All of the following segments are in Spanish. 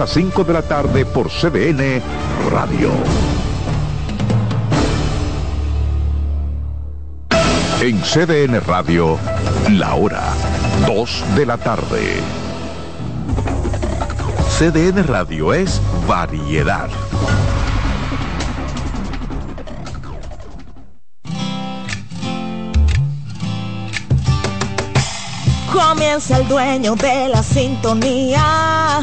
A 5 de la tarde por CDN Radio. En CDN Radio, la hora 2 de la tarde. CDN Radio es variedad. Comienza el dueño de la sintonía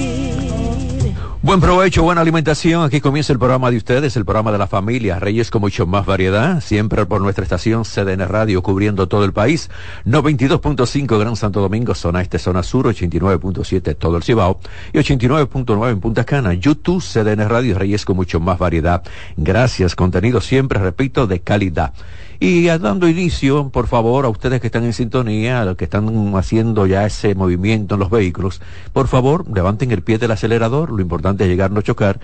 Buen provecho, buena alimentación. Aquí comienza el programa de ustedes, el programa de la familia. Reyes con mucho más variedad, siempre por nuestra estación CDN Radio, cubriendo todo el país. 92.5 Gran Santo Domingo, zona este, zona sur, 89.7 todo el Cibao y 89.9 en Punta Cana. YouTube, CDN Radio, Reyes con mucho más variedad. Gracias, contenido siempre, repito, de calidad. Y dando inicio, por favor, a ustedes que están en sintonía, a los que están haciendo ya ese movimiento en los vehículos, por favor, levanten el pie del acelerador, lo importante es llegar, no chocar,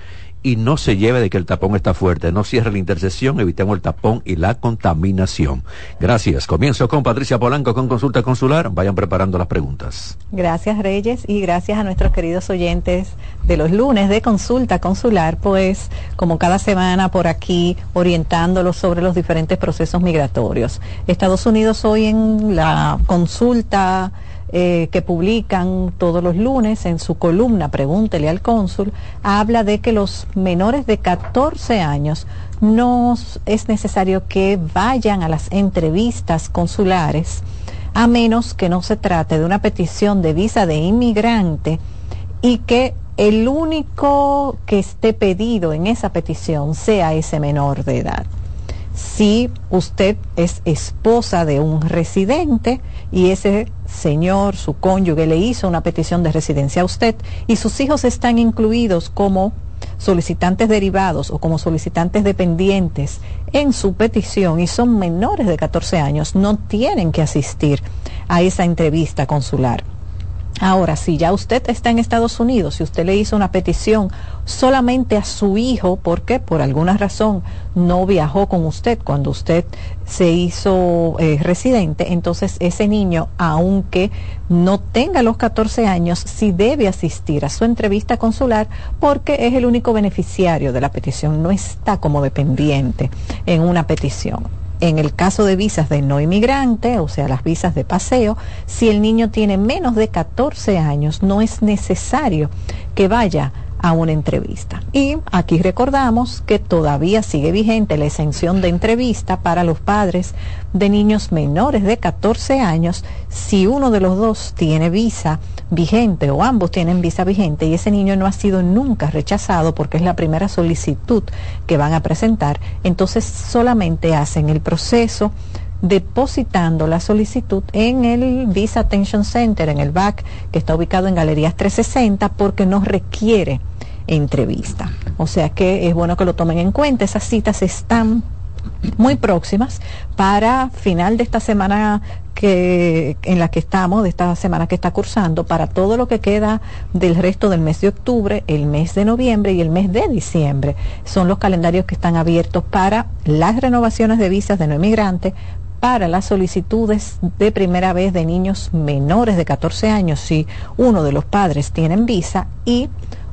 y no se lleve de que el tapón está fuerte. No cierre la intersección, evitemos el tapón y la contaminación. Gracias. Comienzo con Patricia Polanco con consulta consular. Vayan preparando las preguntas. Gracias Reyes y gracias a nuestros queridos oyentes de los lunes de consulta consular, pues como cada semana por aquí orientándolos sobre los diferentes procesos migratorios. Estados Unidos hoy en la consulta eh, que publican todos los lunes en su columna Pregúntele al cónsul, habla de que los menores de 14 años no es necesario que vayan a las entrevistas consulares a menos que no se trate de una petición de visa de inmigrante y que el único que esté pedido en esa petición sea ese menor de edad. Si usted es esposa de un residente y ese señor, su cónyuge, le hizo una petición de residencia a usted y sus hijos están incluidos como solicitantes derivados o como solicitantes dependientes en su petición y son menores de 14 años, no tienen que asistir a esa entrevista consular. Ahora, si ya usted está en Estados Unidos, si usted le hizo una petición solamente a su hijo, porque por alguna razón no viajó con usted cuando usted se hizo eh, residente, entonces ese niño, aunque no tenga los 14 años, sí debe asistir a su entrevista consular porque es el único beneficiario de la petición, no está como dependiente en una petición en el caso de visas de no inmigrante, o sea, las visas de paseo, si el niño tiene menos de 14 años, no es necesario que vaya a una entrevista. Y aquí recordamos que todavía sigue vigente la exención de entrevista para los padres de niños menores de 14 años si uno de los dos tiene visa vigente o ambos tienen visa vigente y ese niño no ha sido nunca rechazado porque es la primera solicitud que van a presentar, entonces solamente hacen el proceso depositando la solicitud en el Visa Attention Center, en el BAC, que está ubicado en Galerías 360, porque no requiere entrevista. O sea que es bueno que lo tomen en cuenta. Esas citas están muy próximas para final de esta semana que en la que estamos, de esta semana que está cursando, para todo lo que queda del resto del mes de octubre, el mes de noviembre y el mes de diciembre. Son los calendarios que están abiertos para las renovaciones de visas de no inmigrantes, para las solicitudes de primera vez de niños menores de 14 años si uno de los padres tienen visa y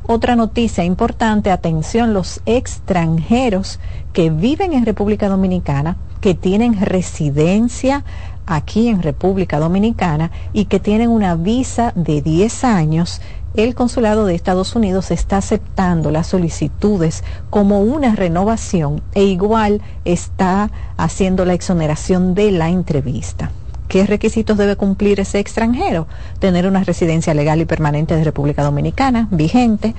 otra noticia importante, atención, los extranjeros que viven en República Dominicana, que tienen residencia aquí en República Dominicana y que tienen una visa de 10 años el Consulado de Estados Unidos está aceptando las solicitudes como una renovación e igual está haciendo la exoneración de la entrevista. ¿Qué requisitos debe cumplir ese extranjero? Tener una residencia legal y permanente de República Dominicana vigente,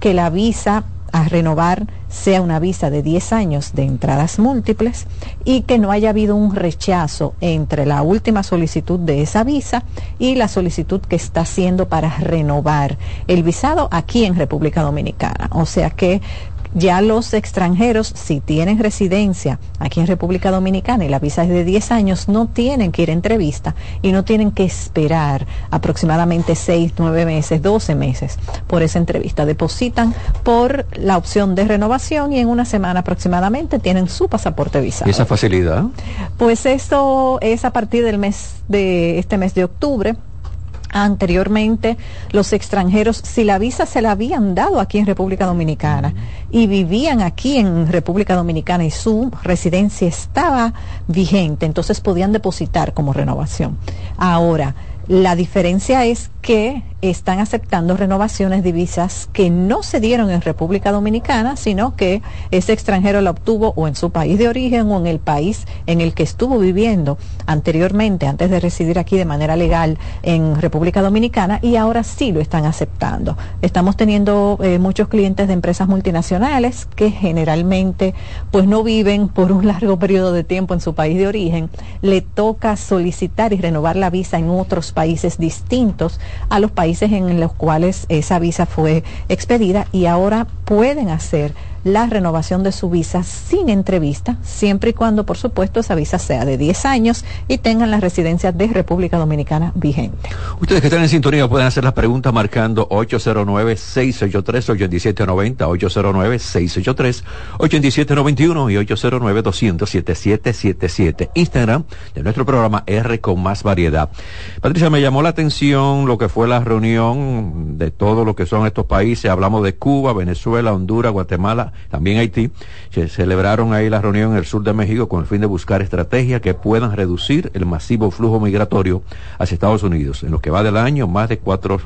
que la visa a renovar sea una visa de 10 años de entradas múltiples y que no haya habido un rechazo entre la última solicitud de esa visa y la solicitud que está haciendo para renovar el visado aquí en República Dominicana. O sea que Ya los extranjeros, si tienen residencia aquí en República Dominicana y la visa es de 10 años, no tienen que ir a entrevista y no tienen que esperar aproximadamente 6, 9 meses, 12 meses por esa entrevista. Depositan por la opción de renovación y en una semana aproximadamente tienen su pasaporte visado. ¿Y esa facilidad? Pues esto es a partir del mes de este mes de octubre anteriormente los extranjeros, si la visa se la habían dado aquí en República Dominicana y vivían aquí en República Dominicana y su residencia estaba vigente, entonces podían depositar como renovación. Ahora, la diferencia es que están aceptando renovaciones de visas que no se dieron en República Dominicana, sino que ese extranjero la obtuvo o en su país de origen o en el país en el que estuvo viviendo anteriormente, antes de residir aquí de manera legal en República Dominicana, y ahora sí lo están aceptando. Estamos teniendo eh, muchos clientes de empresas multinacionales que generalmente pues no viven por un largo periodo de tiempo en su país de origen, le toca solicitar y renovar la visa en otros países distintos a los países en los cuales esa visa fue expedida y ahora pueden hacer la renovación de su visa sin entrevista, siempre y cuando, por supuesto, esa visa sea de 10 años y tengan la residencia de República Dominicana vigente. Ustedes que están en sintonía pueden hacer las preguntas marcando 809-683-8790, 809-683-8791 y 809-200-7777. Instagram de nuestro programa R con más variedad. Patricia, me llamó la atención lo que fue la reunión de todo lo que son estos países. Hablamos de Cuba, Venezuela, Honduras, Guatemala, también Haití, se celebraron ahí la reunión en el sur de México con el fin de buscar estrategias que puedan reducir el masivo flujo migratorio hacia Estados Unidos. En lo que va del año, más de cuatro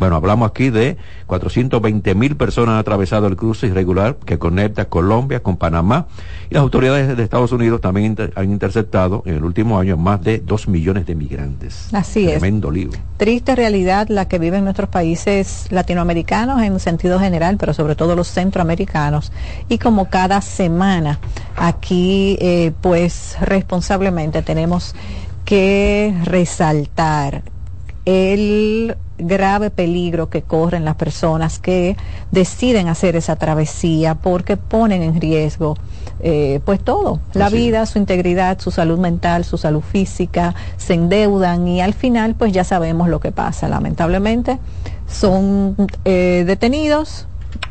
bueno, hablamos aquí de 420 mil personas han atravesado el cruce irregular que conecta Colombia con Panamá y las autoridades de Estados Unidos también han interceptado en el último año más de 2 millones de migrantes. Así Tremendo es. Triste realidad la que viven nuestros países latinoamericanos en sentido general, pero sobre todo los centroamericanos. Y como cada semana aquí, eh, pues responsablemente tenemos que resaltar el grave peligro que corren las personas que deciden hacer esa travesía porque ponen en riesgo eh, pues todo, la vida, su integridad, su salud mental, su salud física, se endeudan y al final pues ya sabemos lo que pasa. Lamentablemente son eh, detenidos,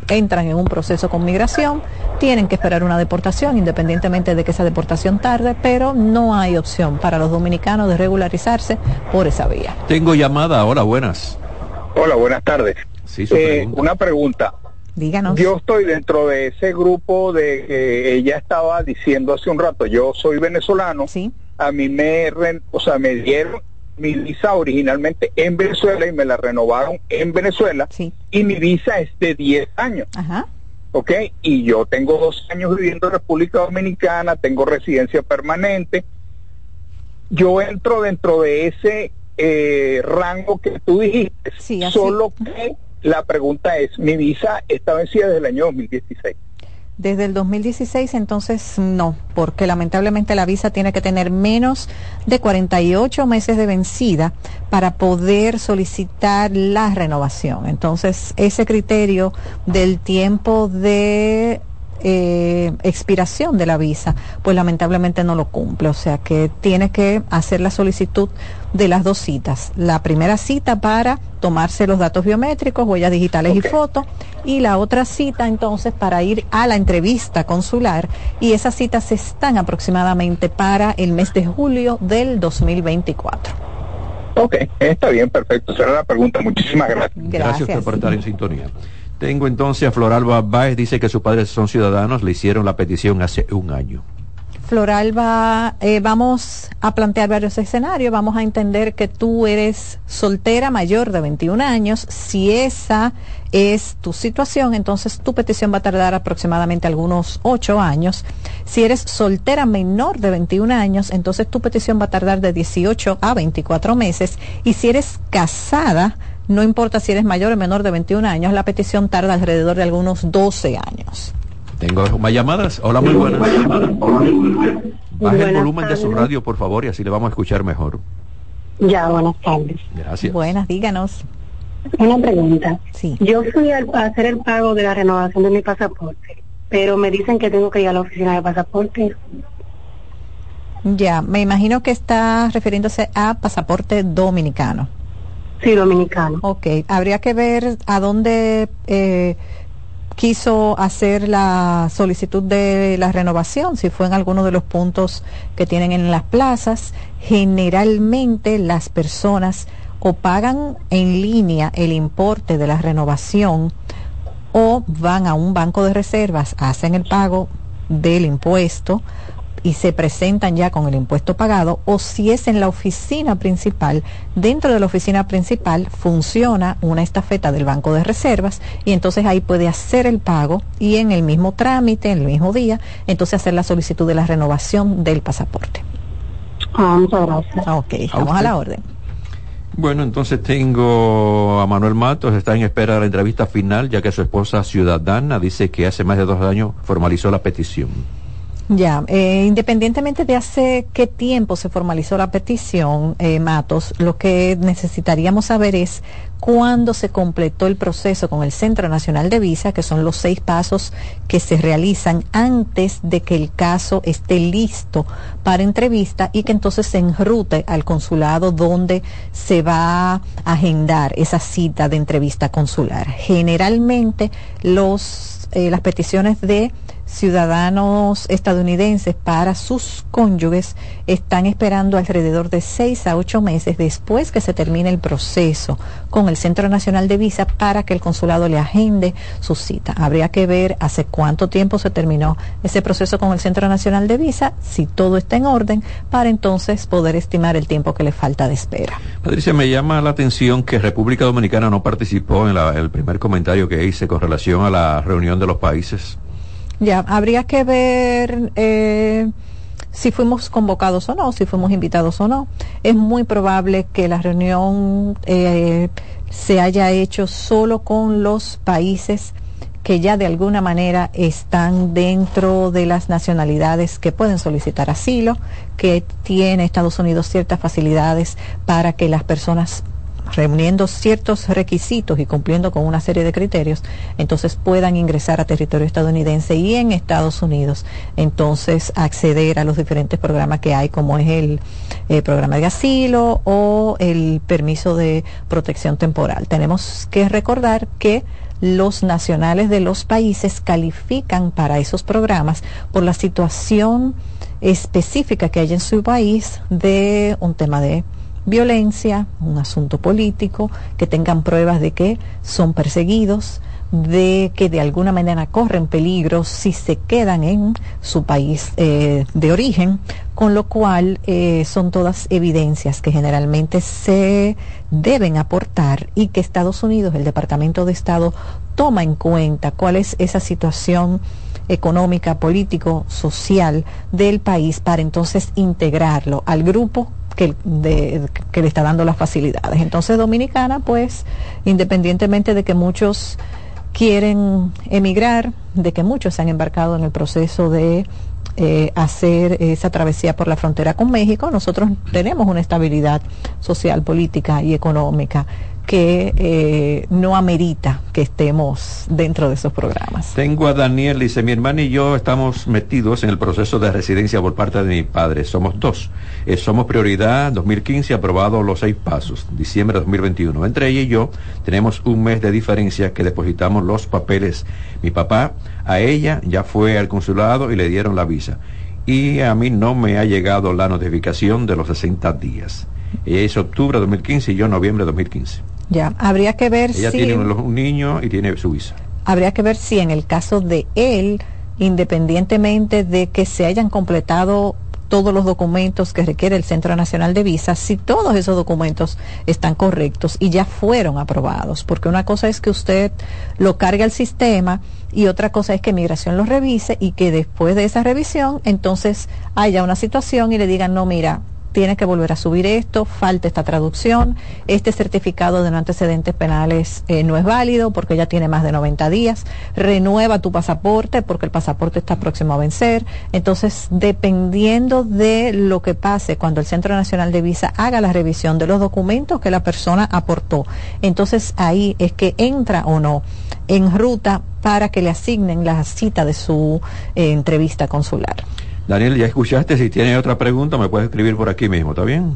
entran en un proceso con migración, tienen que esperar una deportación independientemente de que esa deportación tarde, pero no hay opción para los dominicanos de regularizarse por esa vía. Tengo llamada, hola, buenas. Hola, buenas tardes. Sí, eh, una pregunta. Díganos. Yo estoy dentro de ese grupo de que ella estaba diciendo hace un rato, yo soy venezolano. Sí. A mí me, o sea, me dieron mi visa originalmente en Venezuela y me la renovaron en Venezuela. Sí. Y mi visa es de 10 años. Ajá. ¿Ok? Y yo tengo dos años viviendo en República Dominicana, tengo residencia permanente. Yo entro dentro de ese eh, rango que tú dijiste. Sí, Solo que la pregunta es, mi visa está vencida desde el año 2016. Desde el 2016, entonces no, porque lamentablemente la visa tiene que tener menos de 48 meses de vencida para poder solicitar la renovación. Entonces, ese criterio del tiempo de eh, expiración de la visa, pues lamentablemente no lo cumple. O sea que tiene que hacer la solicitud de las dos citas. La primera cita para tomarse los datos biométricos, huellas digitales y fotos, y la otra cita entonces para ir a la entrevista consular. Y esas citas están aproximadamente para el mes de julio del 2024. Ok, está bien, perfecto. Esa era la pregunta. Muchísimas gracias. Gracias, gracias por estar en sintonía. Tengo entonces a Floralba Báez, dice que sus padres son ciudadanos, le hicieron la petición hace un año. Floralba, eh, vamos a plantear varios escenarios, vamos a entender que tú eres soltera mayor de 21 años, si esa es tu situación, entonces tu petición va a tardar aproximadamente algunos 8 años. Si eres soltera menor de 21 años, entonces tu petición va a tardar de 18 a 24 meses. Y si eres casada, no importa si eres mayor o menor de 21 años, la petición tarda alrededor de algunos 12 años. Tengo más llamadas. Hola, muy buenas. Baje el volumen de su radio, por favor, y así le vamos a escuchar mejor. Ya, buenas tardes. Gracias. Buenas, díganos. Una pregunta. Sí. Yo fui a hacer el pago de la renovación de mi pasaporte pero me dicen que tengo que ir a la oficina de pasaporte. Ya, me imagino que está refiriéndose a pasaporte dominicano. Sí, dominicano. Ok, habría que ver a dónde eh, quiso hacer la solicitud de la renovación, si fue en alguno de los puntos que tienen en las plazas. Generalmente las personas o pagan en línea el importe de la renovación o van a un banco de reservas, hacen el pago del impuesto y se presentan ya con el impuesto pagado o si es en la oficina principal, dentro de la oficina principal funciona una estafeta del banco de reservas y entonces ahí puede hacer el pago y en el mismo trámite, en el mismo día, entonces hacer la solicitud de la renovación del pasaporte. Ah, muchas gracias. Ok, vamos a la orden. Bueno, entonces tengo a Manuel Matos, está en espera de la entrevista final, ya que su esposa ciudadana dice que hace más de dos años formalizó la petición. Ya, eh, independientemente de hace qué tiempo se formalizó la petición, eh, Matos, lo que necesitaríamos saber es cuándo se completó el proceso con el Centro Nacional de Visa, que son los seis pasos que se realizan antes de que el caso esté listo para entrevista y que entonces se enrute al consulado donde se va a agendar esa cita de entrevista consular. Generalmente los, eh, las peticiones de ciudadanos estadounidenses para sus cónyuges están esperando alrededor de seis a ocho meses después que se termine el proceso con el Centro Nacional de Visa para que el consulado le agende su cita. Habría que ver hace cuánto tiempo se terminó ese proceso con el Centro Nacional de Visa, si todo está en orden, para entonces poder estimar el tiempo que le falta de espera. Patricia, me llama la atención que República Dominicana no participó en el primer comentario que hice con relación a la reunión de los países ya, habría que ver eh, si fuimos convocados o no, si fuimos invitados o no. Es muy probable que la reunión eh, se haya hecho solo con los países que ya de alguna manera están dentro de las nacionalidades que pueden solicitar asilo, que tiene Estados Unidos ciertas facilidades para que las personas reuniendo ciertos requisitos y cumpliendo con una serie de criterios, entonces puedan ingresar a territorio estadounidense y en Estados Unidos, entonces acceder a los diferentes programas que hay, como es el eh, programa de asilo o el permiso de protección temporal. Tenemos que recordar que los nacionales de los países califican para esos programas por la situación específica que hay en su país de un tema de violencia, un asunto político, que tengan pruebas de que son perseguidos, de que de alguna manera corren peligro si se quedan en su país eh, de origen, con lo cual eh, son todas evidencias que generalmente se deben aportar y que Estados Unidos, el Departamento de Estado, toma en cuenta cuál es esa situación económica, político, social del país para entonces integrarlo al grupo que, le está dando las facilidades. Entonces Dominicana, pues, independientemente de que muchos quieren emigrar, de que muchos se han embarcado en el proceso de eh, hacer esa travesía por la frontera con México, nosotros tenemos una estabilidad social, política y económica que eh, no amerita que estemos dentro de esos programas. Tengo a Daniel, dice, mi hermana y yo estamos metidos en el proceso de residencia por parte de mi padre. Somos dos. Eh, somos prioridad 2015, aprobado los seis pasos, diciembre de 2021. Entre ella y yo tenemos un mes de diferencia que depositamos los papeles. Mi papá, a ella ya fue al consulado y le dieron la visa. Y a mí no me ha llegado la notificación de los 60 días. Ella es octubre de 2015 y yo noviembre de 2015. Ya, habría que ver Ella tiene un, niño y tiene su visa. Habría que ver si en el caso de él, independientemente de que se hayan completado todos los documentos que requiere el Centro Nacional de Visas, si todos esos documentos están correctos y ya fueron aprobados, porque una cosa es que usted lo cargue al sistema y otra cosa es que Migración lo revise y que después de esa revisión entonces haya una situación y le digan, no, mira, tiene que volver a subir esto, falta esta traducción, este certificado de no antecedentes penales eh, no es válido porque ya tiene más de 90 días, renueva tu pasaporte porque el pasaporte está próximo a vencer. Entonces, dependiendo de lo que pase cuando el Centro Nacional de Visa haga la revisión de los documentos que la persona aportó, entonces ahí es que entra o no en ruta para que le asignen la cita de su eh, entrevista consular. Daniel, ya escuchaste, si tiene otra pregunta me puedes escribir por aquí mismo, ¿está bien?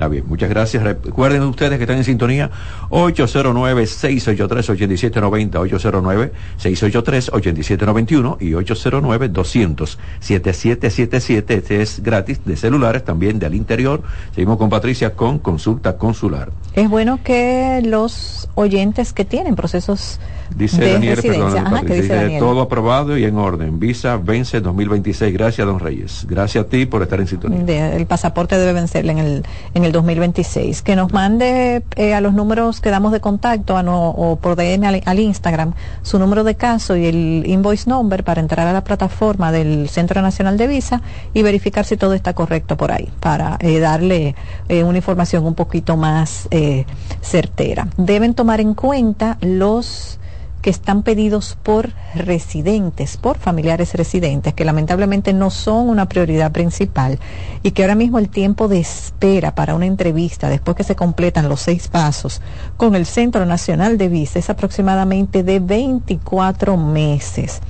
Está bien, muchas gracias. Recuerden ustedes que están en sintonía 809-683-8790, 809-683-8791 y 809-200-7777. Este es gratis de celulares, también del interior. Seguimos con Patricia con consulta consular. Es bueno que los oyentes que tienen procesos Dice de Daniel, residencia. perdón, Ajá, todo aprobado y en orden. Visa vence 2026. Gracias, don Reyes. Gracias a ti por estar en sintonía. De- el pasaporte debe vencerle en el, en el 2026. Que nos mande eh, a los números que damos de contacto a no- o por DM al, al Instagram su número de caso y el invoice number para entrar a la plataforma del Centro Nacional de Visa y verificar si todo está correcto por ahí, para eh, darle eh, una información un poquito más eh, certera. Deben tomar en cuenta los que están pedidos por residentes, por familiares residentes, que lamentablemente no son una prioridad principal y que ahora mismo el tiempo de espera para una entrevista, después que se completan los seis pasos con el Centro Nacional de Visa, es aproximadamente de 24 meses.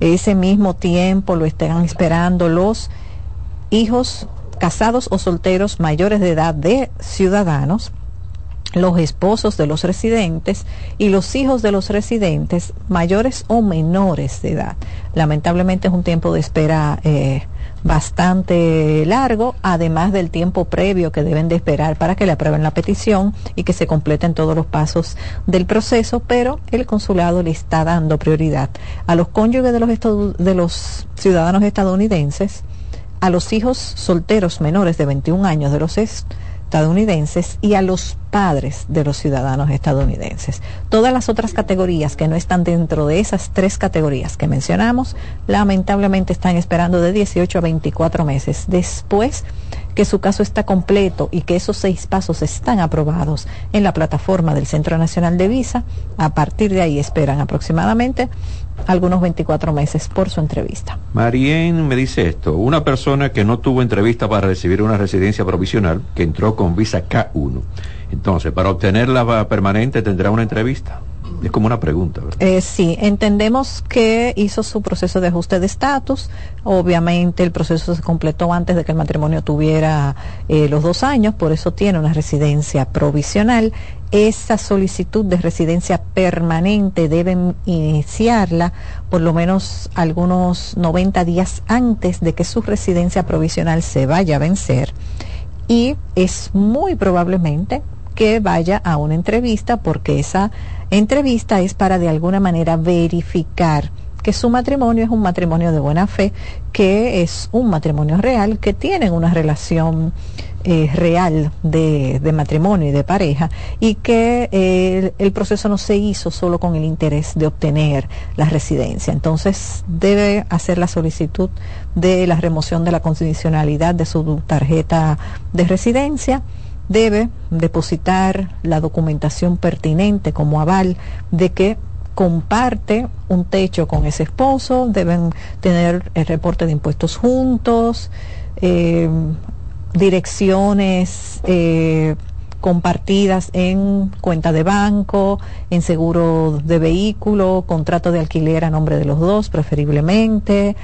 Ese mismo tiempo lo están esperando los hijos casados o solteros mayores de edad de ciudadanos los esposos de los residentes y los hijos de los residentes mayores o menores de edad. Lamentablemente es un tiempo de espera eh, bastante largo, además del tiempo previo que deben de esperar para que le aprueben la petición y que se completen todos los pasos del proceso, pero el consulado le está dando prioridad a los cónyuges de los, de los ciudadanos estadounidenses, a los hijos solteros menores de 21 años de los y a los padres de los ciudadanos estadounidenses. Todas las otras categorías que no están dentro de esas tres categorías que mencionamos, lamentablemente están esperando de 18 a 24 meses después que su caso está completo y que esos seis pasos están aprobados en la plataforma del Centro Nacional de Visa. A partir de ahí esperan aproximadamente algunos 24 meses por su entrevista. Marien me dice esto, una persona que no tuvo entrevista para recibir una residencia provisional, que entró con visa K1, entonces para obtenerla permanente tendrá una entrevista. Es como una pregunta, ¿verdad? Eh, sí, entendemos que hizo su proceso de ajuste de estatus. Obviamente el proceso se completó antes de que el matrimonio tuviera eh, los dos años, por eso tiene una residencia provisional. Esa solicitud de residencia permanente deben iniciarla por lo menos algunos 90 días antes de que su residencia provisional se vaya a vencer y es muy probablemente que vaya a una entrevista porque esa entrevista es para de alguna manera verificar que su matrimonio es un matrimonio de buena fe, que es un matrimonio real, que tienen una relación eh, real de, de matrimonio y de pareja y que eh, el, el proceso no se hizo solo con el interés de obtener la residencia. Entonces debe hacer la solicitud de la remoción de la condicionalidad de su tarjeta de residencia debe depositar la documentación pertinente como aval de que comparte un techo con ese esposo, deben tener el reporte de impuestos juntos, eh, direcciones eh, compartidas en cuenta de banco, en seguro de vehículo, contrato de alquiler a nombre de los dos preferiblemente,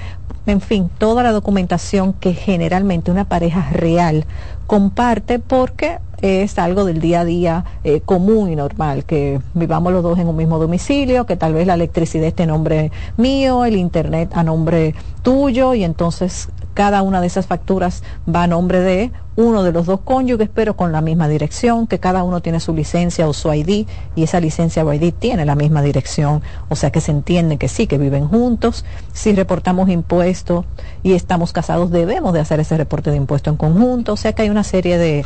en fin, toda la documentación que generalmente una pareja real comparte porque es algo del día a día eh, común y normal, que vivamos los dos en un mismo domicilio, que tal vez la electricidad esté a nombre mío, el internet a nombre tuyo, y entonces cada una de esas facturas va a nombre de uno de los dos cónyuges, pero con la misma dirección, que cada uno tiene su licencia o su ID, y esa licencia o ID tiene la misma dirección, o sea que se entiende que sí, que viven juntos. Si reportamos impuestos y estamos casados, debemos de hacer ese reporte de impuesto en conjunto, o sea que hay una serie de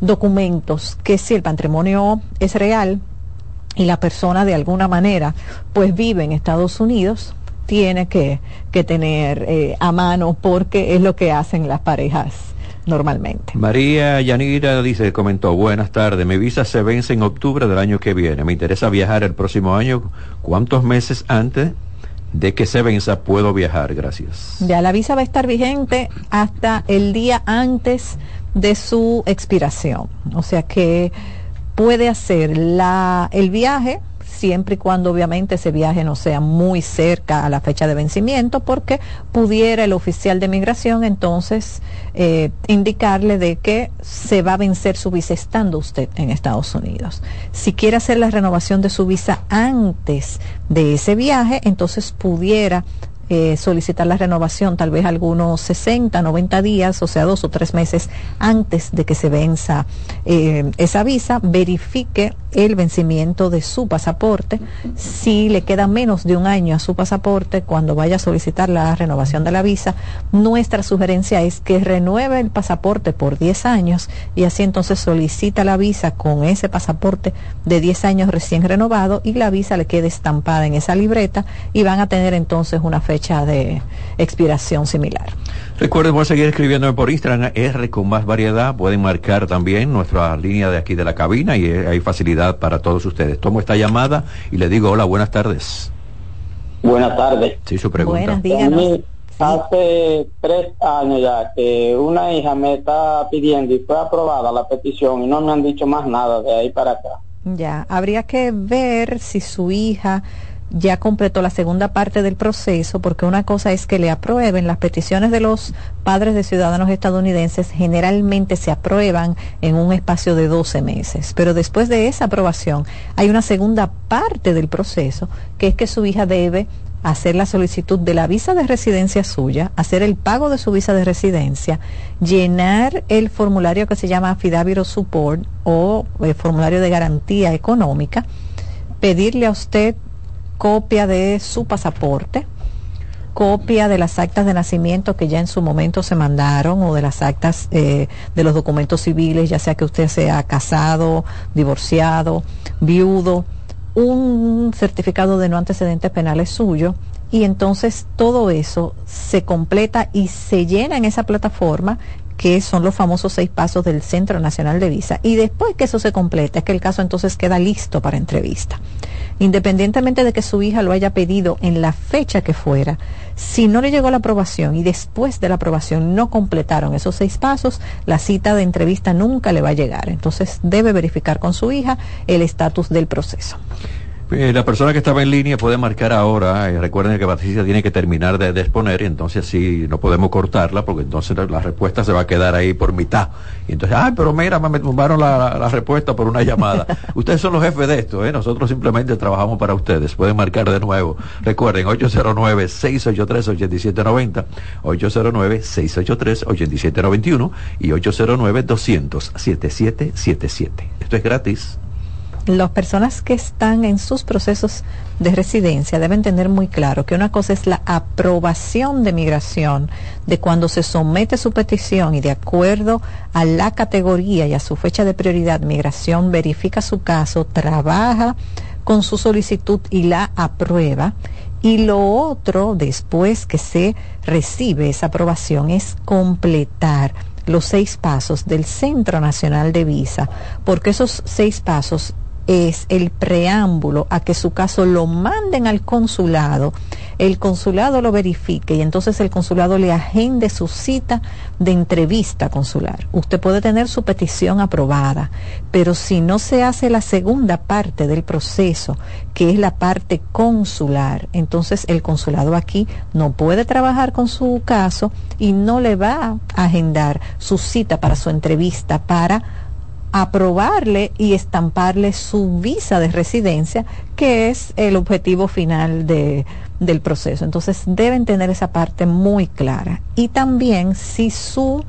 documentos que si el patrimonio es real y la persona de alguna manera pues vive en Estados Unidos, tiene que, que tener eh, a mano porque es lo que hacen las parejas normalmente. María Yanira dice, comentó, buenas tardes, mi visa se vence en octubre del año que viene, me interesa viajar el próximo año, ¿cuántos meses antes de que se venza puedo viajar? Gracias. Ya la visa va a estar vigente hasta el día antes de su expiración, o sea que puede hacer la, el viaje siempre y cuando obviamente ese viaje no sea muy cerca a la fecha de vencimiento, porque pudiera el oficial de migración entonces eh, indicarle de que se va a vencer su visa estando usted en Estados Unidos. Si quiere hacer la renovación de su visa antes de ese viaje, entonces pudiera eh, solicitar la renovación tal vez algunos 60, 90 días, o sea, dos o tres meses antes de que se venza eh, esa visa, verifique el vencimiento de su pasaporte. Si le queda menos de un año a su pasaporte, cuando vaya a solicitar la renovación de la visa, nuestra sugerencia es que renueve el pasaporte por 10 años y así entonces solicita la visa con ese pasaporte de 10 años recién renovado y la visa le quede estampada en esa libreta y van a tener entonces una fecha de expiración similar. Recuerden, voy a seguir escribiéndome por Instagram, R con más variedad. Pueden marcar también nuestra línea de aquí de la cabina y hay facilidad para todos ustedes. Tomo esta llamada y le digo hola, buenas tardes. Buenas tardes. Sí, su pregunta. Buenas, Hace tres años ya que una hija me está pidiendo y fue aprobada la petición y no me han dicho más nada de ahí para acá. Ya, habría que ver si su hija ya completó la segunda parte del proceso, porque una cosa es que le aprueben las peticiones de los padres de ciudadanos estadounidenses, generalmente se aprueban en un espacio de 12 meses, pero después de esa aprobación hay una segunda parte del proceso, que es que su hija debe hacer la solicitud de la visa de residencia suya, hacer el pago de su visa de residencia, llenar el formulario que se llama Affidavit Support o el formulario de garantía económica, pedirle a usted copia de su pasaporte, copia de las actas de nacimiento que ya en su momento se mandaron o de las actas eh, de los documentos civiles, ya sea que usted sea casado, divorciado, viudo, un certificado de no antecedentes penales suyo y entonces todo eso se completa y se llena en esa plataforma que son los famosos seis pasos del Centro Nacional de Visa. Y después que eso se completa, es que el caso entonces queda listo para entrevista. Independientemente de que su hija lo haya pedido en la fecha que fuera, si no le llegó la aprobación y después de la aprobación no completaron esos seis pasos, la cita de entrevista nunca le va a llegar. Entonces debe verificar con su hija el estatus del proceso. Eh, la persona que estaba en línea puede marcar ahora. Eh, recuerden que Patricia tiene que terminar de, exponer y entonces sí no podemos cortarla porque entonces la, respuesta se va a quedar ahí por mitad. Y entonces, ay, pero mira, me tumbaron la, respuesta por una llamada. ustedes son los jefes de esto, ¿eh? nosotros simplemente trabajamos para ustedes. Pueden marcar de nuevo. Recuerden, 809-683-8790, 809-683-8791 y 809-200-7777. Esto es gratis las personas que están en sus procesos de residencia deben tener muy claro que una cosa es la aprobación de migración, de cuando se somete su petición y de acuerdo a la categoría y a su fecha de prioridad, migración verifica su caso, trabaja con su solicitud y la aprueba. Y lo otro, después que se recibe esa aprobación, es completar los seis pasos del Centro Nacional de Visa, porque esos seis pasos es el preámbulo a que su caso lo manden al consulado, el consulado lo verifique y entonces el consulado le agende su cita de entrevista consular. Usted puede tener su petición aprobada, pero si no se hace la segunda parte del proceso, que es la parte consular, entonces el consulado aquí no puede trabajar con su caso y no le va a agendar su cita para su entrevista para aprobarle y estamparle su visa de residencia, que es el objetivo final de, del proceso. Entonces deben tener esa parte muy clara. Y también si su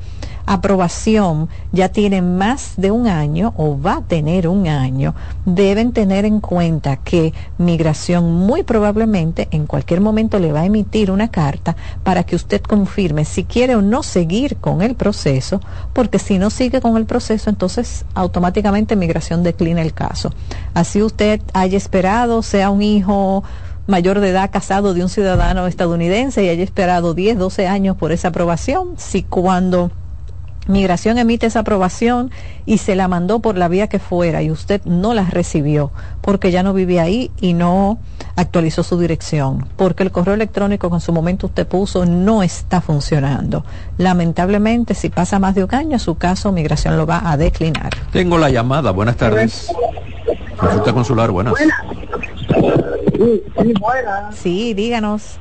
aprobación ya tiene más de un año o va a tener un año, deben tener en cuenta que migración muy probablemente en cualquier momento le va a emitir una carta para que usted confirme si quiere o no seguir con el proceso, porque si no sigue con el proceso, entonces automáticamente migración declina el caso. Así usted haya esperado, sea un hijo mayor de edad casado de un ciudadano estadounidense y haya esperado 10, 12 años por esa aprobación, si cuando Migración emite esa aprobación y se la mandó por la vía que fuera y usted no la recibió porque ya no vive ahí y no actualizó su dirección, porque el correo electrónico que en su momento usted puso no está funcionando. Lamentablemente, si pasa más de un año, su caso migración lo va a declinar. Tengo la llamada, buenas tardes. Consulta consular, buenas. Sí, sí, Sí, díganos.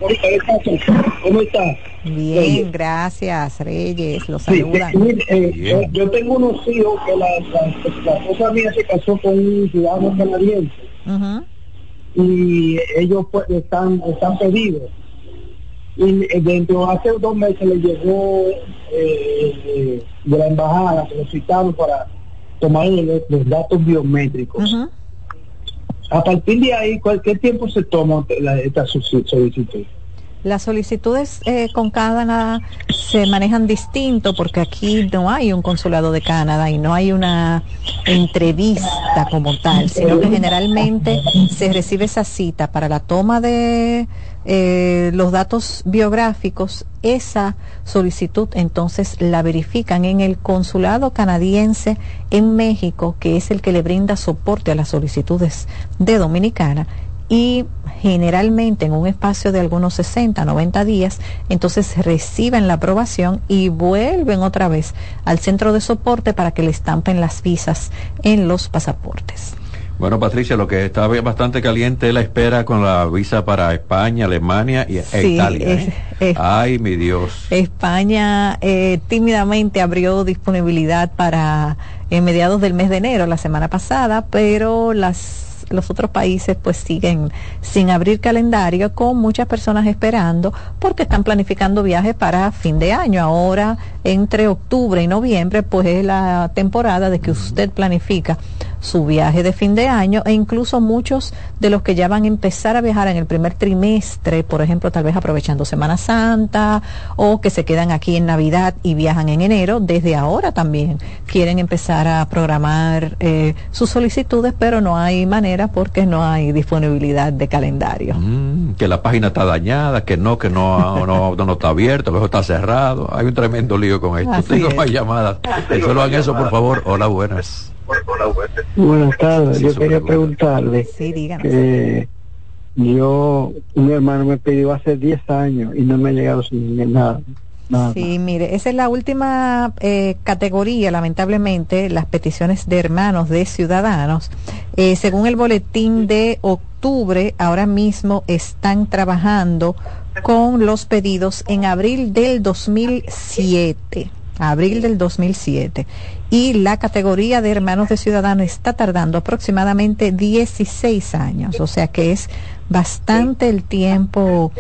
¿Cómo está? Bien, gracias, Reyes. Los saludan. Eh, yo, tengo unos hijos que la, la, esposa mía se casó con un ciudadano canadiense. Y ellos pues, están, están pedidos. Y eh, dentro hace dos meses les llegó eh, de la embajada que lo citaron para tomar los, datos biométricos. A partir de ahí, ¿qué tiempo se toma esta solicitud? Las solicitudes eh, con Canadá se manejan distinto porque aquí no hay un consulado de Canadá y no hay una entrevista como tal, sino que generalmente se recibe esa cita para la toma de eh, los datos biográficos. Esa solicitud entonces la verifican en el consulado canadiense en México, que es el que le brinda soporte a las solicitudes de Dominicana y generalmente en un espacio de algunos 60, 90 días, entonces reciben la aprobación y vuelven otra vez al centro de soporte para que le estampen las visas en los pasaportes. Bueno, Patricia, lo que está bastante caliente es la espera con la visa para España, Alemania y e Italia. ¿eh? Ay, mi Dios. España eh, tímidamente abrió disponibilidad para en mediados del mes de enero, la semana pasada, pero las los otros países pues siguen sin abrir calendario con muchas personas esperando porque están planificando viajes para fin de año. Ahora entre octubre y noviembre pues es la temporada de que usted planifica su viaje de fin de año e incluso muchos de los que ya van a empezar a viajar en el primer trimestre, por ejemplo, tal vez aprovechando Semana Santa o que se quedan aquí en Navidad y viajan en enero, desde ahora también quieren empezar a programar eh, sus solicitudes, pero no hay manera porque no hay disponibilidad de calendario. Mm, que la página está dañada, que no, que no, no, no, está abierto, que está cerrado. Hay un tremendo lío con esto. Tengo más llamadas. Solo hagan eso, por favor. Hola, buenas. Buenas tardes, yo quería preguntarle. Sí, que yo, un hermano me pidió hace 10 años y no me ha llegado sin nada. Nada. Sí, mire, esa es la última eh, categoría, lamentablemente, las peticiones de hermanos de ciudadanos. Eh, según el boletín de octubre, ahora mismo están trabajando con los pedidos en abril del 2007 abril del 2007. Y la categoría de hermanos de ciudadanos está tardando aproximadamente 16 años, o sea que es bastante el tiempo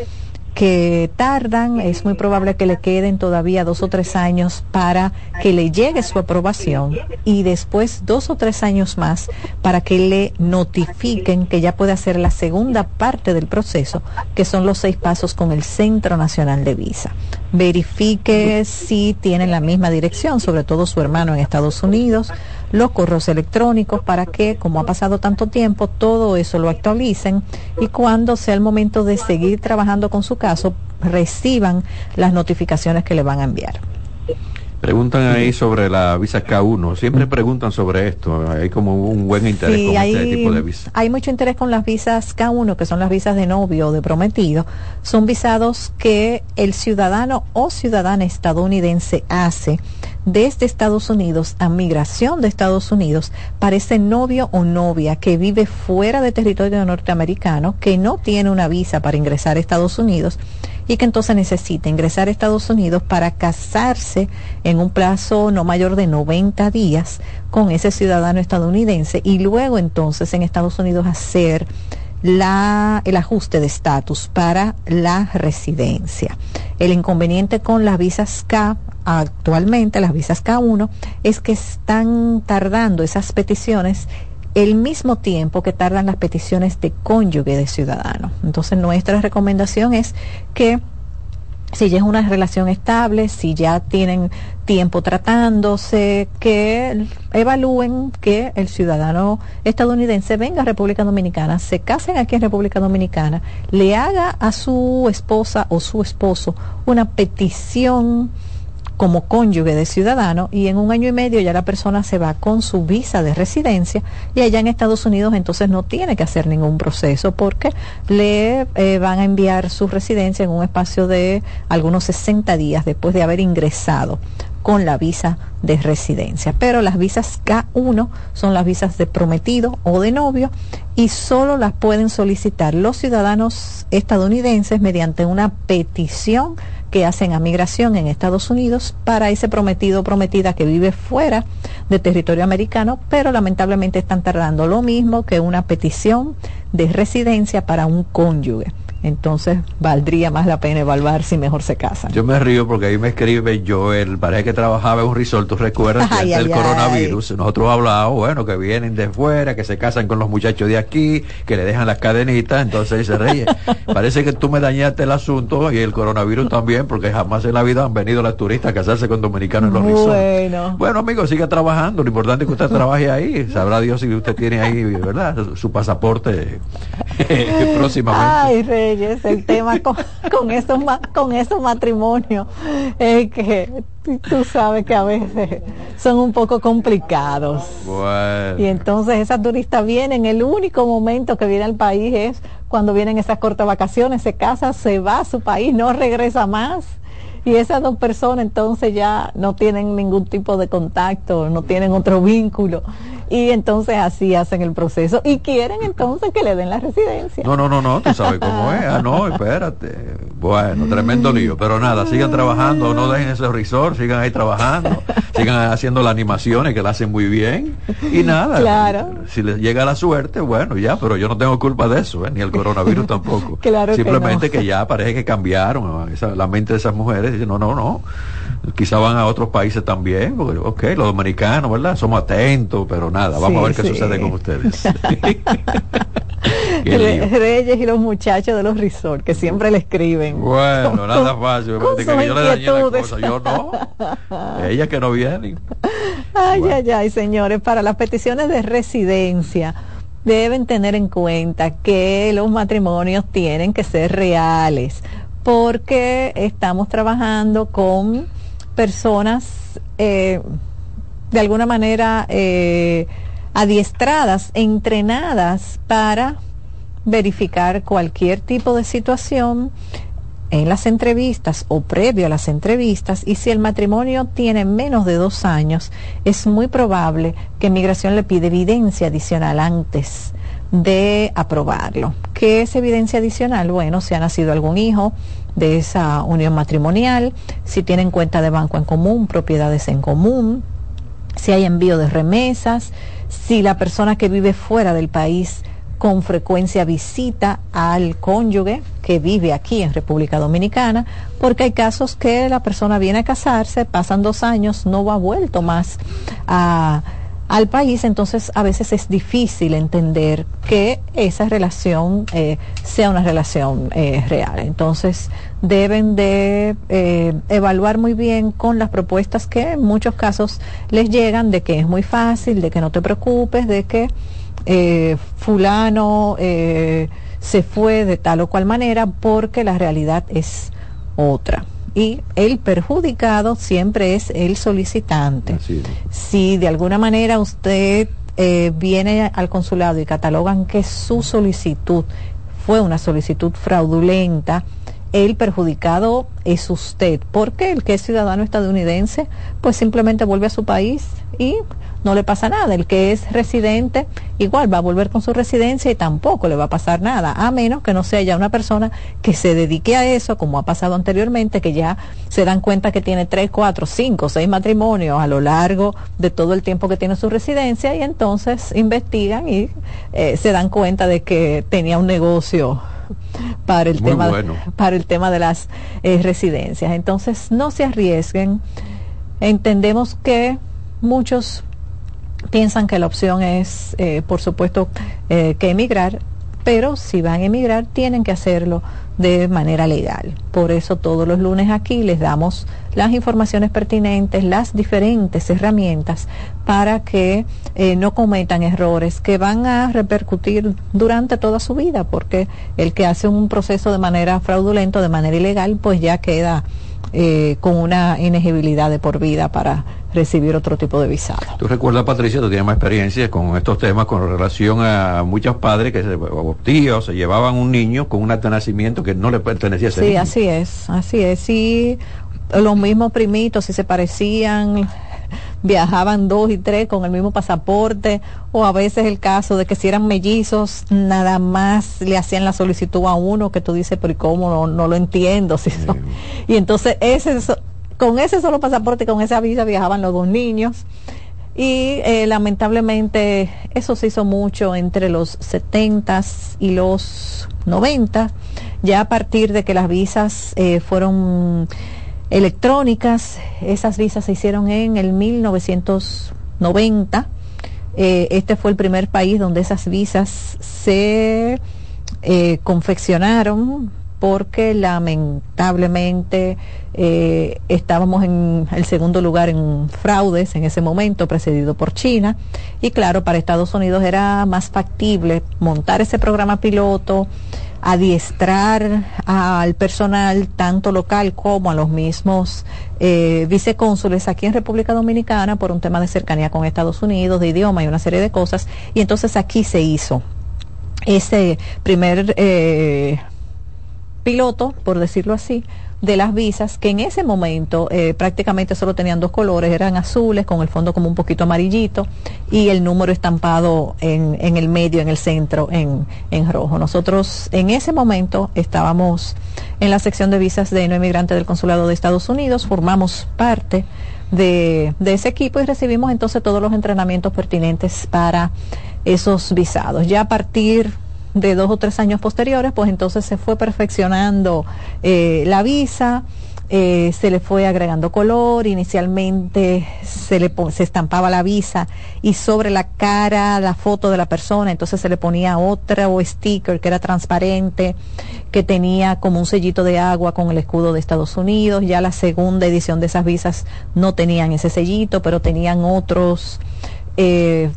que tardan, es muy probable que le queden todavía dos o tres años para que le llegue su aprobación y después dos o tres años más para que le notifiquen que ya puede hacer la segunda parte del proceso, que son los seis pasos con el Centro Nacional de Visa. Verifique si tienen la misma dirección, sobre todo su hermano en Estados Unidos, los correos electrónicos para que, como ha pasado tanto tiempo, todo eso lo actualicen y cuando sea el momento de seguir trabajando con su caso, reciban las notificaciones que le van a enviar. Preguntan ahí sobre la visa K1. Siempre preguntan sobre esto. Hay como un buen interés con hay, este tipo de visa. Hay mucho interés con las visas K1, que son las visas de novio o de prometido. Son visados que el ciudadano o ciudadana estadounidense hace desde Estados Unidos a migración de Estados Unidos para ese novio o novia que vive fuera de territorio norteamericano, que no tiene una visa para ingresar a Estados Unidos y que entonces necesita ingresar a Estados Unidos para casarse en un plazo no mayor de 90 días con ese ciudadano estadounidense y luego entonces en Estados Unidos hacer el ajuste de estatus para la residencia. El inconveniente con las visas K actualmente, las visas K1, es que están tardando esas peticiones el mismo tiempo que tardan las peticiones de cónyuge de ciudadano. Entonces nuestra recomendación es que si ya es una relación estable, si ya tienen tiempo tratándose, que evalúen que el ciudadano estadounidense venga a República Dominicana, se casen aquí en República Dominicana, le haga a su esposa o su esposo una petición como cónyuge de ciudadano y en un año y medio ya la persona se va con su visa de residencia y allá en Estados Unidos entonces no tiene que hacer ningún proceso porque le eh, van a enviar su residencia en un espacio de algunos 60 días después de haber ingresado con la visa de residencia. Pero las visas K1 son las visas de prometido o de novio y solo las pueden solicitar los ciudadanos estadounidenses mediante una petición que hacen a migración en Estados Unidos para ese prometido o prometida que vive fuera de territorio americano, pero lamentablemente están tardando lo mismo que una petición de residencia para un cónyuge entonces valdría más la pena evaluar si mejor se casan. Yo me río porque ahí me escribe Joel, parece que trabajaba en un resort, tú recuerdas que antes del coronavirus, nosotros hablábamos, bueno, que vienen de fuera, que se casan con los muchachos de aquí, que le dejan las cadenitas, entonces dice Reyes, parece que tú me dañaste el asunto y el coronavirus también, porque jamás en la vida han venido las turistas a casarse con dominicanos en los bueno. resorts. Bueno, amigo, siga trabajando, lo importante es que usted trabaje ahí, sabrá Dios si usted tiene ahí, ¿verdad? Su pasaporte próximamente. Ay, Reyes, el tema con, con, esos, con esos matrimonios es que tú sabes que a veces son un poco complicados. Y entonces esas turistas vienen, el único momento que viene al país es cuando vienen esas cortas vacaciones, se casa, se va a su país, no regresa más y esas dos personas entonces ya no tienen ningún tipo de contacto, no tienen otro vínculo y entonces así hacen el proceso y quieren entonces que le den la residencia. No, no, no, no, tú sabes cómo es. Ah, no, espérate. Bueno, tremendo lío, pero nada, sigan trabajando, no dejen ese resort, sigan ahí trabajando, sigan haciendo las animaciones que la hacen muy bien y nada. Claro. Si les llega la suerte, bueno, ya, pero yo no tengo culpa de eso, ¿eh? ni el coronavirus tampoco. Claro Simplemente que, que, ya parece que cambiaron esa, la mente de esas mujeres. No, no, no quizá van a otros países también, porque, ok, los dominicanos, ¿verdad? Somos atentos, pero nada, vamos a ver qué sucede con ustedes. Reyes y los muchachos de los resorts que siempre le escriben. Bueno, nada fácil. que yo le dañé la cosa. Yo no. Ella que no viene. Ay, ay, ay, señores, para las peticiones de residencia deben tener en cuenta que los matrimonios tienen que ser reales porque estamos trabajando con personas eh, de alguna manera eh, adiestradas, entrenadas para verificar cualquier tipo de situación en las entrevistas o previo a las entrevistas. Y si el matrimonio tiene menos de dos años, es muy probable que migración le pide evidencia adicional antes de aprobarlo. ¿Qué es evidencia adicional? Bueno, si ha nacido algún hijo, de esa unión matrimonial, si tienen cuenta de banco en común, propiedades en común, si hay envío de remesas, si la persona que vive fuera del país con frecuencia visita al cónyuge que vive aquí en República Dominicana, porque hay casos que la persona viene a casarse, pasan dos años, no va vuelto más a al país, entonces a veces es difícil entender que esa relación eh, sea una relación eh, real. Entonces deben de eh, evaluar muy bien con las propuestas que en muchos casos les llegan de que es muy fácil, de que no te preocupes, de que fulano se fue de tal o cual manera porque la realidad es otra y el perjudicado siempre es el solicitante. Si de alguna manera usted eh, viene al consulado y catalogan que su solicitud fue una solicitud fraudulenta, el perjudicado es usted, porque el que es ciudadano estadounidense, pues simplemente vuelve a su país y no le pasa nada. El que es residente igual va a volver con su residencia y tampoco le va a pasar nada, a menos que no sea ya una persona que se dedique a eso, como ha pasado anteriormente, que ya se dan cuenta que tiene tres, cuatro, cinco, seis matrimonios a lo largo de todo el tiempo que tiene su residencia y entonces investigan y eh, se dan cuenta de que tenía un negocio para el tema para el tema de las eh, residencias entonces no se arriesguen entendemos que muchos piensan que la opción es, eh, por supuesto, eh, que emigrar. pero si van a emigrar tienen que hacerlo de manera legal. Por eso todos los lunes aquí les damos las informaciones pertinentes, las diferentes herramientas para que eh, no cometan errores que van a repercutir durante toda su vida, porque el que hace un proceso de manera fraudulenta, de manera ilegal, pues ya queda eh, con una inegibilidad de por vida para recibir otro tipo de visado. Tú recuerdas, Patricia, tú tienes más experiencia con estos temas con relación a muchos padres que se, o tíos se llevaban un niño con un nacimiento que no le pertenecía a ese Sí, así es, así es. Y los mismos primitos, si se parecían, viajaban dos y tres con el mismo pasaporte, o a veces el caso de que si eran mellizos, nada más le hacían la solicitud a uno que tú dices, pero ¿y cómo? No, lo entiendo. Si Y entonces ese con ese solo pasaporte y con esa visa viajaban los dos niños. Y eh, lamentablemente eso se hizo mucho entre los 70 y los 90, ya a partir de que las visas eh, fueron electrónicas, esas visas se hicieron en el 1990. Eh, este fue el primer país donde esas visas se confeccionaron porque lamentablemente eh, estábamos en el segundo lugar en fraudes en ese momento, precedido por China. Y claro, para Estados Unidos era más factible montar ese programa piloto, adiestrar al personal tanto local como a los mismos eh, vicecónsules aquí en República Dominicana por un tema de cercanía con Estados Unidos, de idioma y una serie de cosas. Y entonces aquí se hizo ese primer eh, piloto, por decirlo así, de las visas, que en ese momento eh, prácticamente solo tenían dos colores, eran azules con el fondo como un poquito amarillito y el número estampado en, en el medio, en el centro, en, en rojo. Nosotros en ese momento estábamos en la sección de visas de no inmigrante del Consulado de Estados Unidos, formamos parte de, de ese equipo y recibimos entonces todos los entrenamientos pertinentes para esos visados. Ya a partir de dos o tres años posteriores, pues entonces se fue perfeccionando eh, la visa. Eh, se le fue agregando color, inicialmente se le se estampaba la visa y sobre la cara la foto de la persona, entonces se le ponía otra o sticker que era transparente, que tenía como un sellito de agua con el escudo de Estados Unidos, ya la segunda edición de esas visas no tenían ese sellito, pero tenían otros eh,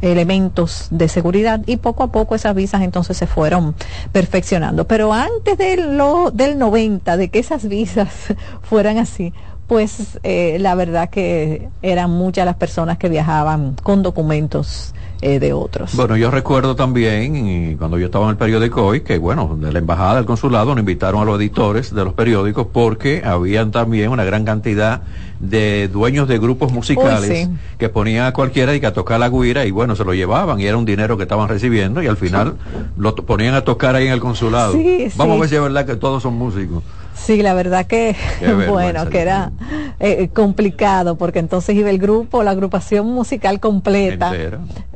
elementos de seguridad y poco a poco esas visas entonces se fueron perfeccionando. Pero antes de lo, del 90, de que esas visas fueran así, pues eh, la verdad que eran muchas las personas que viajaban con documentos eh, de otros. Bueno, yo recuerdo también, cuando yo estaba en el periódico hoy, que bueno, de la embajada del consulado nos invitaron a los editores de los periódicos porque habían también una gran cantidad de dueños de grupos musicales que ponían a cualquiera y que a tocar la guira y bueno, se lo llevaban y era un dinero que estaban recibiendo y al final lo ponían a tocar ahí en el consulado. Vamos a ver si es verdad que todos son músicos. Sí, la verdad que, bueno, que era eh, complicado, porque entonces iba el grupo, la agrupación musical completa.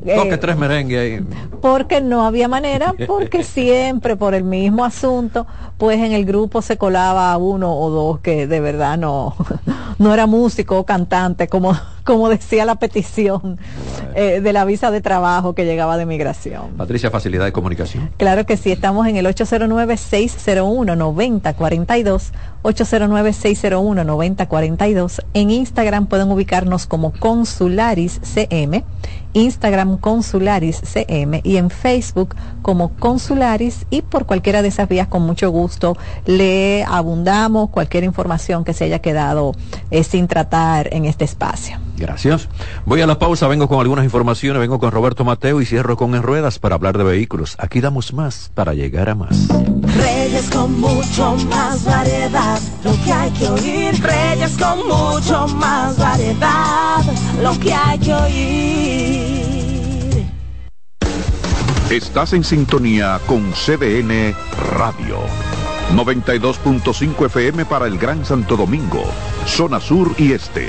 Eh, tres merengues ahí. Porque no había manera, porque siempre por el mismo asunto, pues en el grupo se colaba uno o dos que de verdad no, no era músico o cantante, como como decía la petición eh, de la visa de trabajo que llegaba de migración. Patricia, facilidad de comunicación. Claro que sí, estamos en el 809-601-9042, 809-601-9042. En Instagram pueden ubicarnos como Consularis CM Instagram Consularis CM y en Facebook como Consularis y por cualquiera de esas vías con mucho gusto le abundamos cualquier información que se haya quedado eh, sin tratar en este espacio. Gracias. Voy a la pausa, vengo con algunas informaciones, vengo con Roberto Mateo y cierro con En Ruedas para hablar de vehículos. Aquí damos más para llegar a más. Reyes con mucho más variedad, lo que hay que oír. Reyes con mucho más variedad, lo que hay que oír. Estás en sintonía con CDN Radio. 92.5 FM para el Gran Santo Domingo, zona sur y este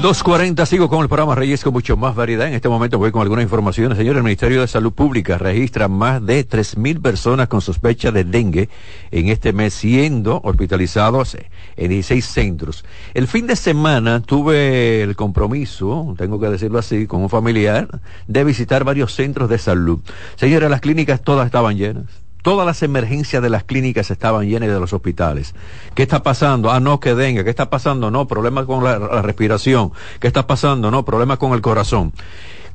240, sigo con el programa Reyes con mucho más variedad. En este momento voy con algunas informaciones. Señor, el Ministerio de Salud Pública registra más de 3.000 personas con sospecha de dengue en este mes, siendo hospitalizados en 16 centros. El fin de semana tuve el compromiso, tengo que decirlo así, con un familiar, de visitar varios centros de salud. Señora, las clínicas todas estaban llenas todas las emergencias de las clínicas estaban llenas de los hospitales. ¿Qué está pasando? Ah, no, que dengue. ¿Qué está pasando? No, problemas con la, respiración. ¿Qué está pasando? No, problemas con el corazón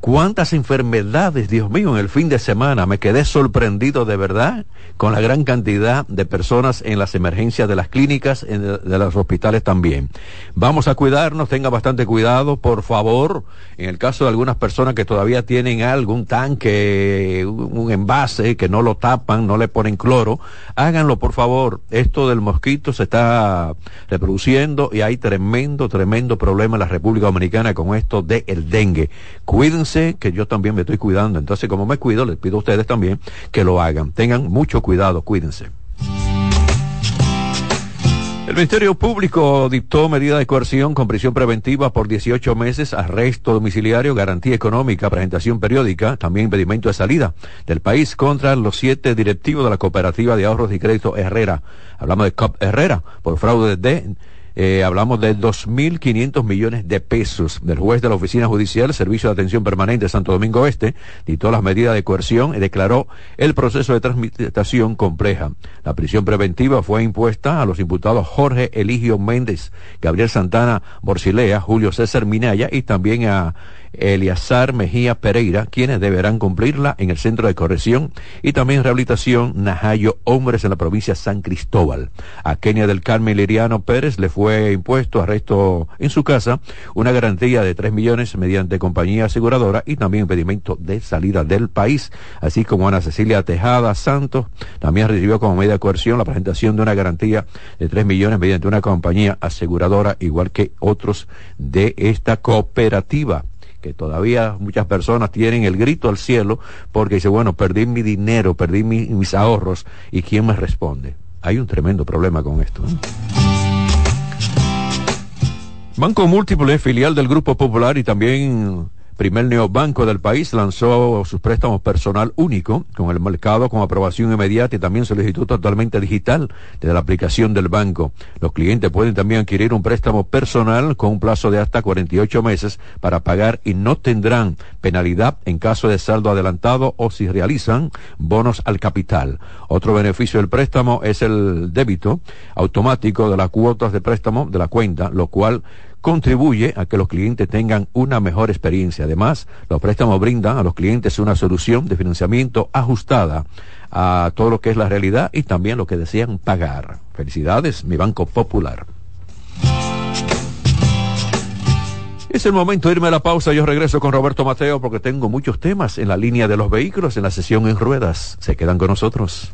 cuántas enfermedades, Dios mío, en el fin de semana. Me quedé sorprendido de verdad con la gran cantidad de personas en las emergencias de las clínicas, de los hospitales también. Vamos a cuidarnos, tenga bastante cuidado, por favor. En el caso de algunas personas que todavía tienen algún tanque, un envase, que no lo tapan, no le ponen cloro, háganlo, por favor. Esto del mosquito se está reproduciendo y hay tremendo, tremendo problema en la República Dominicana con esto del dengue. Cuídense que yo también me estoy cuidando. Entonces, como me cuido, les pido a ustedes también que lo hagan. Tengan mucho cuidado, cuídense. El Ministerio Público dictó medida de coerción con prisión preventiva por 18 meses, arresto domiciliario, garantía económica, presentación periódica, también impedimento de salida del país contra los siete directivos de la Cooperativa de Ahorros y Crédito Herrera. Hablamos de COP Herrera por fraude de eh, hablamos de 2.500 millones de pesos. Del juez de la Oficina Judicial, Servicio de Atención Permanente de Santo Domingo Oeste, dictó las medidas de coerción y declaró el proceso de transmitación compleja. La prisión preventiva fue impuesta a los imputados Jorge Eligio Méndez, Gabriel Santana Borcilea, Julio César Minaya y también a Eliazar Mejía Pereira, quienes deberán cumplirla en el Centro de Corrección y también Rehabilitación Najayo Hombres en la provincia de San Cristóbal. A Kenia del Carmen Liriano Pérez le fue impuesto arresto en su casa, una garantía de tres millones mediante compañía aseguradora y también impedimento de salida del país, así como Ana Cecilia Tejada Santos también recibió como medida de coerción la presentación de una garantía de tres millones mediante una compañía aseguradora, igual que otros de esta cooperativa que todavía muchas personas tienen el grito al cielo porque dice, bueno, perdí mi dinero, perdí mis ahorros, ¿y quién me responde? Hay un tremendo problema con esto. Banco Múltiple, filial del Grupo Popular y también primer neobanco del país lanzó sus préstamos personal único con el mercado con aprobación inmediata y también solicitud totalmente digital desde la aplicación del banco. Los clientes pueden también adquirir un préstamo personal con un plazo de hasta 48 meses para pagar y no tendrán penalidad en caso de saldo adelantado o si realizan bonos al capital. Otro beneficio del préstamo es el débito automático de las cuotas de préstamo de la cuenta, lo cual contribuye a que los clientes tengan una mejor experiencia. Además, los préstamos brindan a los clientes una solución de financiamiento ajustada a todo lo que es la realidad y también lo que desean pagar. Felicidades, mi Banco Popular. Es el momento de irme a la pausa. Yo regreso con Roberto Mateo porque tengo muchos temas en la línea de los vehículos en la sesión en ruedas. Se quedan con nosotros.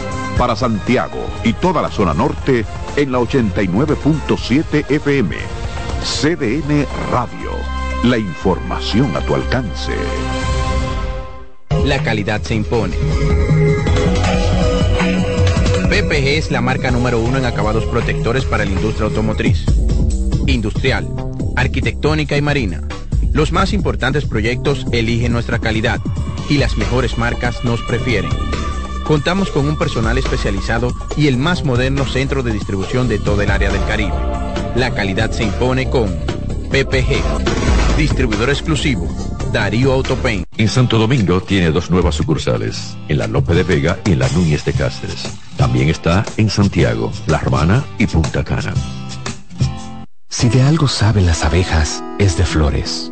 Para Santiago y toda la zona norte en la 89.7 FM. CDN Radio. La información a tu alcance. La calidad se impone. PPG es la marca número uno en acabados protectores para la industria automotriz, industrial, arquitectónica y marina. Los más importantes proyectos eligen nuestra calidad y las mejores marcas nos prefieren. Contamos con un personal especializado y el más moderno centro de distribución de todo el área del Caribe. La calidad se impone con PPG, distribuidor exclusivo, Darío Autopain. En Santo Domingo tiene dos nuevas sucursales, en la Lope de Vega y en la Núñez de Cáceres. También está en Santiago, La Romana y Punta Cana. Si de algo saben las abejas, es de flores.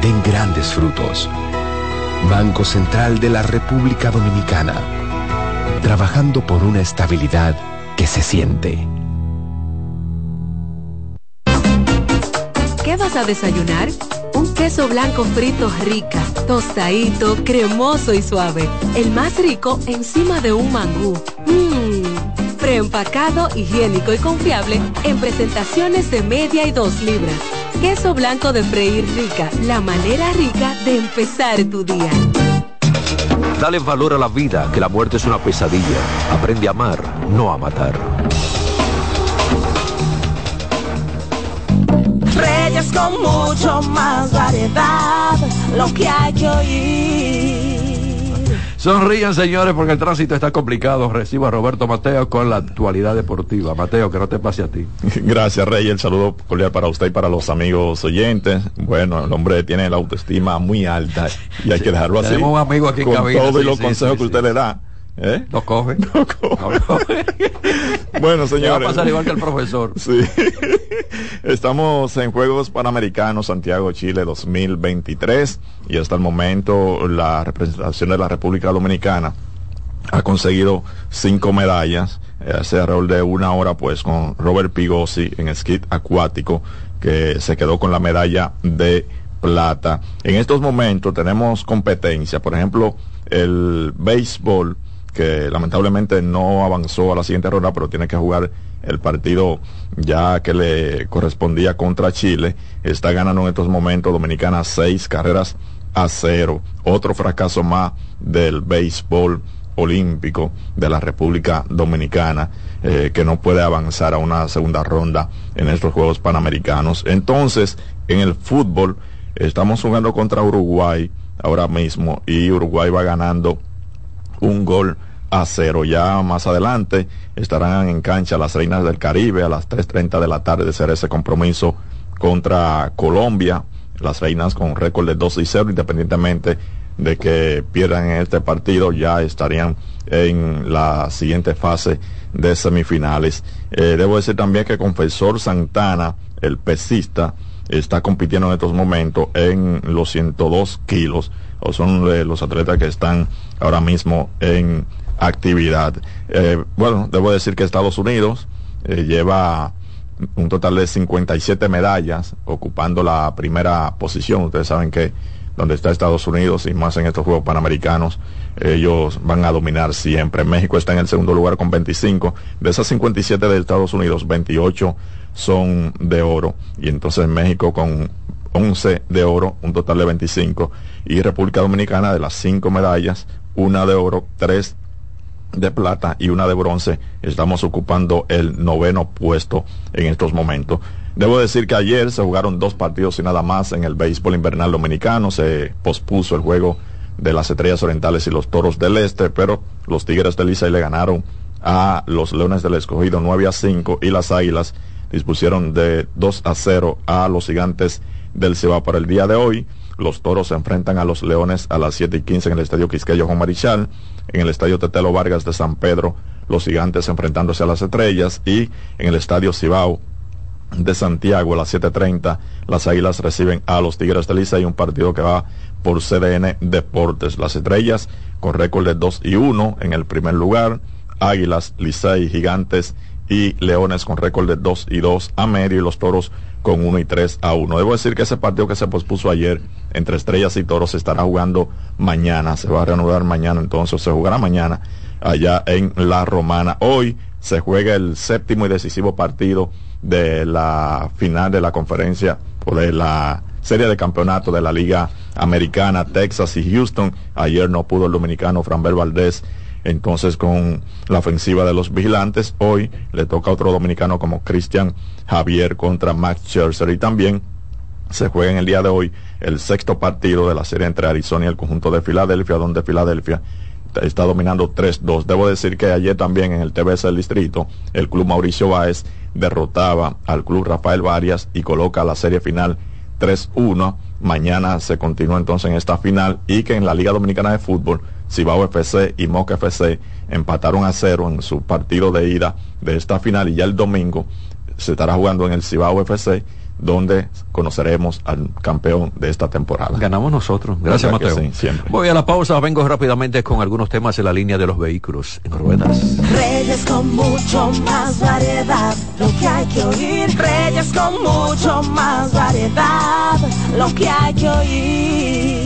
den grandes frutos. Banco Central de la República Dominicana. Trabajando por una estabilidad que se siente. ¿Qué vas a desayunar? Un queso blanco frito rica, tostadito, cremoso y suave. El más rico encima de un mangú. Mmm, preempacado, higiénico y confiable en presentaciones de media y dos libras. Queso blanco de freír rica, la manera rica de empezar tu día. Dale valor a la vida, que la muerte es una pesadilla. Aprende a amar, no a matar. Reyes con mucho más variedad, lo que hay que oír. Sonrían, señores, porque el tránsito está complicado. Recibo a Roberto Mateo con la actualidad deportiva. Mateo, que no te pase a ti. Gracias, Rey. El saludo cordial para usted y para los amigos oyentes. Bueno, el hombre tiene la autoestima muy alta y hay que dejarlo así. Tenemos un amigo aquí en con cabina, todos sí, los sí, consejos sí, que usted le da. ¿Eh? Lo coge. Lo coge. bueno, señores. va a pasar igual que el profesor. Sí. Estamos en Juegos Panamericanos Santiago, Chile 2023 y hasta el momento la representación de la República Dominicana ha conseguido cinco medallas, eh, hace alrededor de una hora pues con Robert Pigosi en esquí acuático que se quedó con la medalla de plata. En estos momentos tenemos competencia, por ejemplo, el béisbol que lamentablemente no avanzó a la siguiente ronda, pero tiene que jugar el partido ya que le correspondía contra Chile. Está ganando en estos momentos Dominicana seis carreras a cero. Otro fracaso más del béisbol olímpico de la República Dominicana eh, que no puede avanzar a una segunda ronda en estos Juegos Panamericanos. Entonces, en el fútbol estamos jugando contra Uruguay ahora mismo y Uruguay va ganando un gol a. Ya más adelante estarán en cancha las Reinas del Caribe a las 3.30 de la tarde de ser ese compromiso contra Colombia. Las Reinas con récord de 2 y 0 independientemente de que pierdan en este partido ya estarían en la siguiente fase de semifinales. Eh, debo decir también que Confesor Santana, el pesista, está compitiendo en estos momentos en los 102 kilos, o son de los atletas que están ahora mismo en actividad. Eh, bueno, debo decir que Estados Unidos eh, lleva un total de 57 medallas, ocupando la primera posición. Ustedes saben que donde está Estados Unidos y más en estos Juegos Panamericanos, ellos van a dominar siempre. México está en el segundo lugar con 25. De esas 57 de Estados Unidos, 28 son de oro. Y entonces México con 11 de oro, un total de 25. Y República Dominicana de las 5 medallas, una de oro, 3 de plata y una de bronce. Estamos ocupando el noveno puesto en estos momentos. Debo decir que ayer se jugaron dos partidos y nada más en el béisbol invernal dominicano. Se pospuso el juego de las Estrellas Orientales y los Toros del Este, pero los Tigres del Licey le ganaron a los Leones del Escogido 9 a 5 y las Águilas dispusieron de 2 a 0 a los Gigantes del Cibao para el día de hoy. Los toros se enfrentan a los leones a las 7 y 15 en el estadio Quisqueyo Juan Marichal, en el estadio Tetelo Vargas de San Pedro, los gigantes enfrentándose a las estrellas y en el estadio Cibao de Santiago a las 7.30 las águilas reciben a los Tigres de Licey, un partido que va por CDN Deportes. Las estrellas con récord de 2 y 1 en el primer lugar, Águilas, Licey, Gigantes y Leones con récord de 2 y 2 a medio y los Toros con 1 y 3 a 1. Debo decir que ese partido que se pospuso ayer entre Estrellas y Toros se estará jugando mañana, se va a reanudar mañana, entonces se jugará mañana allá en La Romana. Hoy se juega el séptimo y decisivo partido de la final de la conferencia o de la serie de campeonato de la Liga Americana, Texas y Houston. Ayer no pudo el dominicano Franbel Valdés entonces con la ofensiva de los vigilantes, hoy le toca a otro dominicano como Cristian Javier contra Max Scherzer y también se juega en el día de hoy el sexto partido de la serie entre Arizona y el conjunto de Filadelfia, donde Filadelfia está dominando 3-2. Debo decir que ayer también en el TBS del distrito, el club Mauricio Báez derrotaba al club Rafael Varias y coloca la serie final 3-1. Mañana se continúa entonces en esta final y que en la Liga Dominicana de Fútbol Cibao FC y Moca FC empataron a cero en su partido de ida de esta final y ya el domingo se estará jugando en el Cibao FC donde conoceremos al campeón de esta temporada. Ganamos nosotros. Gracias, Mateo. Voy a la pausa, vengo rápidamente con algunos temas en la línea de los vehículos en ruedas. Reyes con mucho más variedad, lo que hay que oír. Reyes con mucho más variedad, lo que hay que oír.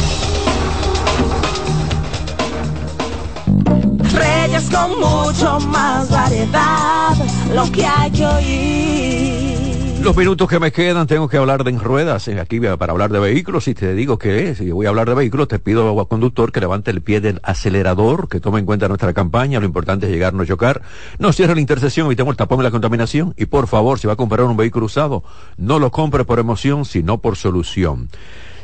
Con mucho más variedad, lo que hay que oír. Los minutos que me quedan tengo que hablar de ruedas, eh, aquí para hablar de vehículos, y te digo que si voy a hablar de vehículos, te pido al conductor que levante el pie del acelerador, que tome en cuenta nuestra campaña, lo importante es llegar, no chocar, no cierre la intersección, evitemos el tapón y la contaminación, y por favor, si va a comprar un vehículo usado, no lo compre por emoción, sino por solución.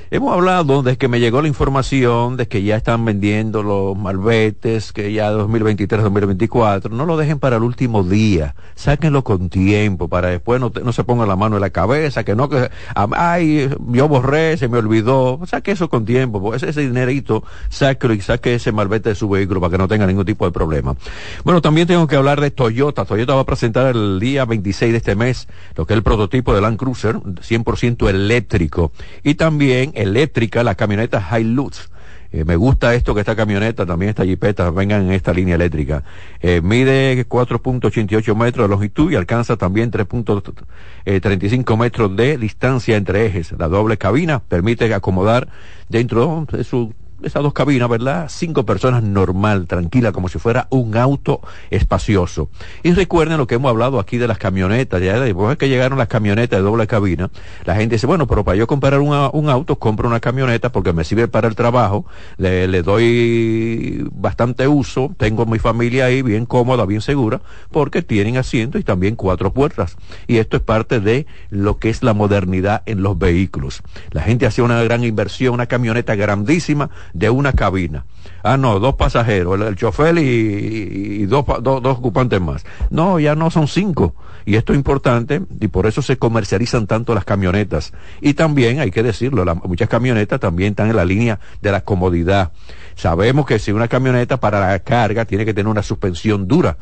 Hemos hablado de que me llegó la información de que ya están vendiendo los malbetes, que ya 2023-2024. No lo dejen para el último día. Sáquenlo con tiempo para después no, no se ponga la mano en la cabeza, que no que, ay, yo borré, se me olvidó. Saque eso con tiempo. Pues ese dinerito, sáquelo y saque ese malvete de su vehículo para que no tenga ningún tipo de problema. Bueno, también tengo que hablar de Toyota. Toyota va a presentar el día 26 de este mes lo que es el prototipo de Land Cruiser, 100% eléctrico. Y también eléctrica la camioneta Hilux. Eh, me gusta esto que esta camioneta, también esta jipeta, vengan en esta línea eléctrica. Eh, mide 4.88 metros de longitud y alcanza también 3.35 metros de distancia entre ejes. La doble cabina permite acomodar dentro de su esas dos cabinas, ¿verdad? Cinco personas normal, tranquila, como si fuera un auto espacioso. Y recuerden lo que hemos hablado aquí de las camionetas, ya después que llegaron las camionetas de doble cabina, la gente dice, bueno, pero para yo comprar un auto, compro una camioneta porque me sirve para el trabajo, le, le doy bastante uso, tengo mi familia ahí bien cómoda, bien segura, porque tienen asiento y también cuatro puertas. Y esto es parte de lo que es la modernidad en los vehículos. La gente hacía una gran inversión, una camioneta grandísima, de una cabina. Ah, no, dos pasajeros, el, chofer y, dos, dos, ocupantes más. No, ya no son cinco. Y esto es importante y por eso se comercializan tanto las camionetas. Y también, hay que decirlo, muchas camionetas también están en la línea de la comodidad. Sabemos que si una camioneta para la carga tiene que tener una suspensión dura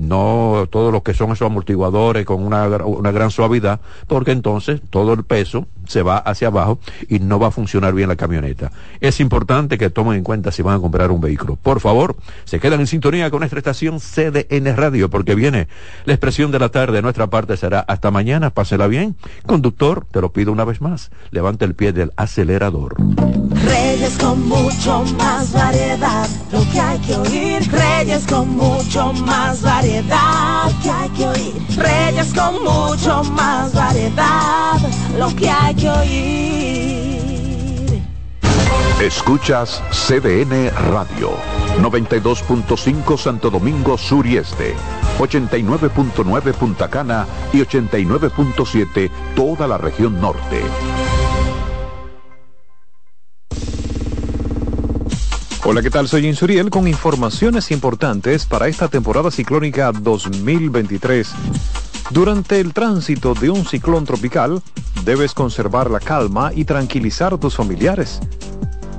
no todo lo que son esos amortiguadores con una, una gran suavidad, porque entonces todo el peso se va hacia abajo y no va a funcionar bien la camioneta. Es importante que tomen en cuenta si van a comprar un vehículo. Por favor, se quedan en sintonía con nuestra estación CDN Radio, porque viene la expresión de la tarde. De nuestra parte será hasta mañana. Pásela bien. Conductor, te lo pido una vez más. Levante el pie del acelerador. Reyes con mucho más variedad, lo que hay que oír. Reyes con mucho más variedad, lo que hay que oír. Reyes con mucho más variedad, lo que hay que oír. Escuchas CDN Radio, 92.5 Santo Domingo Sur y Este, 89.9 Punta Cana y 89.7 toda la región norte. Hola, ¿qué tal? Soy Insuriel con informaciones importantes para esta temporada ciclónica 2023. Durante el tránsito de un ciclón tropical, debes conservar la calma y tranquilizar a tus familiares.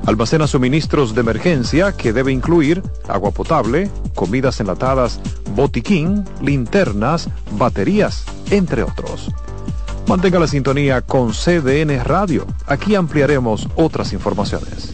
Almacena suministros de emergencia que debe incluir agua potable, comidas enlatadas, botiquín, linternas, baterías, entre otros. Mantenga la sintonía con CDN Radio. Aquí ampliaremos otras informaciones.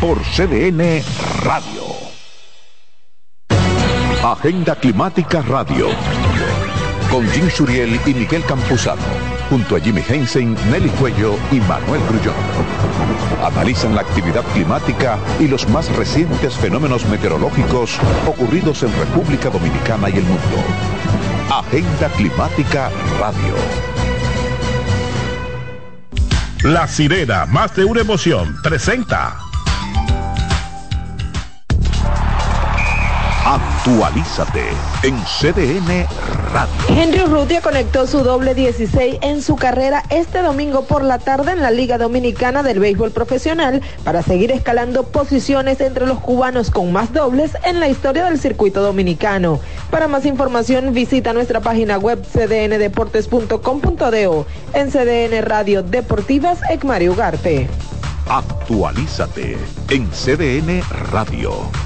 por CDN Radio. Agenda Climática Radio. Con Jim Suriel y Miguel Campuzano. Junto a Jimmy Hensen, Nelly Cuello y Manuel Grullón. Analizan la actividad climática y los más recientes fenómenos meteorológicos ocurridos en República Dominicana y el mundo. Agenda Climática Radio. La sirena, más de una emoción, presenta. Actualízate en CDN Radio. Henry Urrutia conectó su doble 16 en su carrera este domingo por la tarde en la Liga Dominicana del Béisbol Profesional para seguir escalando posiciones entre los cubanos con más dobles en la historia del circuito dominicano. Para más información visita nuestra página web cdndeportes.com.do en CDN Radio Deportivas Ecmario Ugarte. Actualízate en CDN Radio.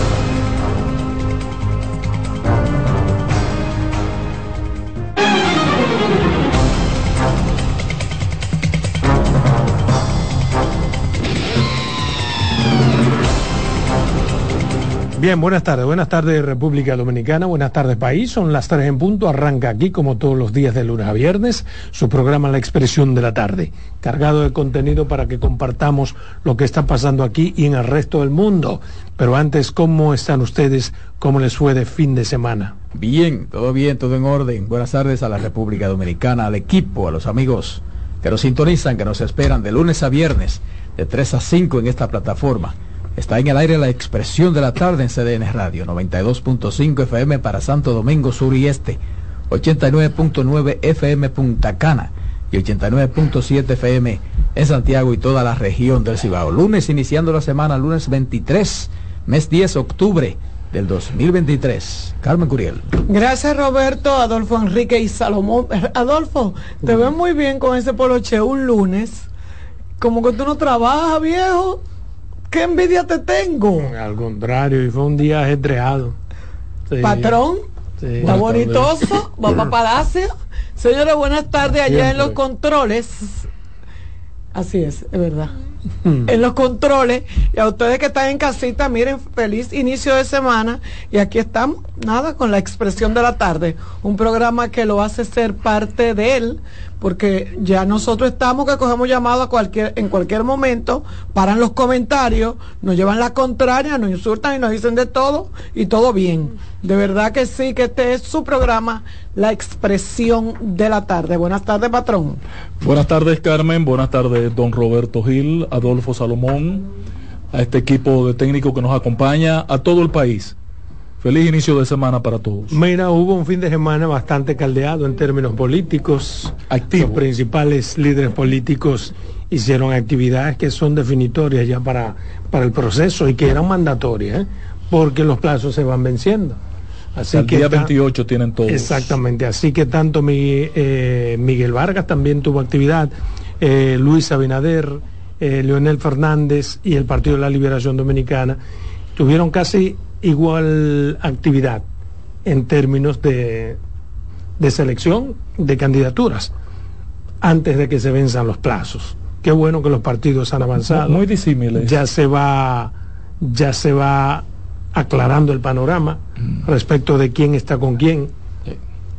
Bien, buenas tardes. Buenas tardes República Dominicana, buenas tardes país. Son las tres en punto. Arranca aquí como todos los días de lunes a viernes su programa La Expresión de la Tarde, cargado de contenido para que compartamos lo que está pasando aquí y en el resto del mundo. Pero antes, ¿cómo están ustedes? ¿Cómo les fue de fin de semana? Bien, todo bien, todo en orden. Buenas tardes a la República Dominicana, al equipo, a los amigos que nos sintonizan, que nos esperan de lunes a viernes, de 3 a 5 en esta plataforma. Está en el aire la expresión de la tarde en CDN Radio, 92.5 FM para Santo Domingo Sur y Este, 89.9 FM Punta Cana y 89.7 FM en Santiago y toda la región del Cibao. Lunes iniciando la semana, lunes 23, mes 10 octubre del 2023. Carmen Curiel. Gracias Roberto, Adolfo Enrique y Salomón. Adolfo, te ves muy bien con ese poloche un lunes. Como que tú no trabajas, viejo. ¿Qué envidia te tengo? Al contrario, y fue un día ajetreado. Sí. Patrón, Sí. está bonitoso, para Palacio. Señores, buenas tardes allá en los controles. Así es, es verdad. En los controles. Y a ustedes que están en casita, miren, feliz inicio de semana. Y aquí estamos, nada, con la expresión de la tarde. Un programa que lo hace ser parte de él, porque ya nosotros estamos que cogemos llamado a cualquier, en cualquier momento, paran los comentarios, nos llevan la contraria, nos insultan y nos dicen de todo, y todo bien. De verdad que sí, que este es su programa, la expresión de la tarde. Buenas tardes, patrón. Buenas tardes Carmen, buenas tardes don Roberto Gil, Adolfo Salomón, a este equipo de técnicos que nos acompaña, a todo el país. Feliz inicio de semana para todos. Mira, hubo un fin de semana bastante caldeado en términos políticos. Los principales líderes políticos hicieron actividades que son definitorias ya para, para el proceso y que eran mandatorias, ¿eh? porque los plazos se van venciendo. Así el que día ta- 28 tienen todos. Exactamente, así que tanto mi- eh, Miguel Vargas también tuvo actividad, eh, Luis Abinader, Leonel Fernández y el Partido de la Liberación Dominicana tuvieron casi igual actividad en términos de, de selección de candidaturas antes de que se venzan los plazos. Qué bueno que los partidos han avanzado. Muy disímiles. Ya se va, ya se va aclarando el panorama respecto de quién está con quién.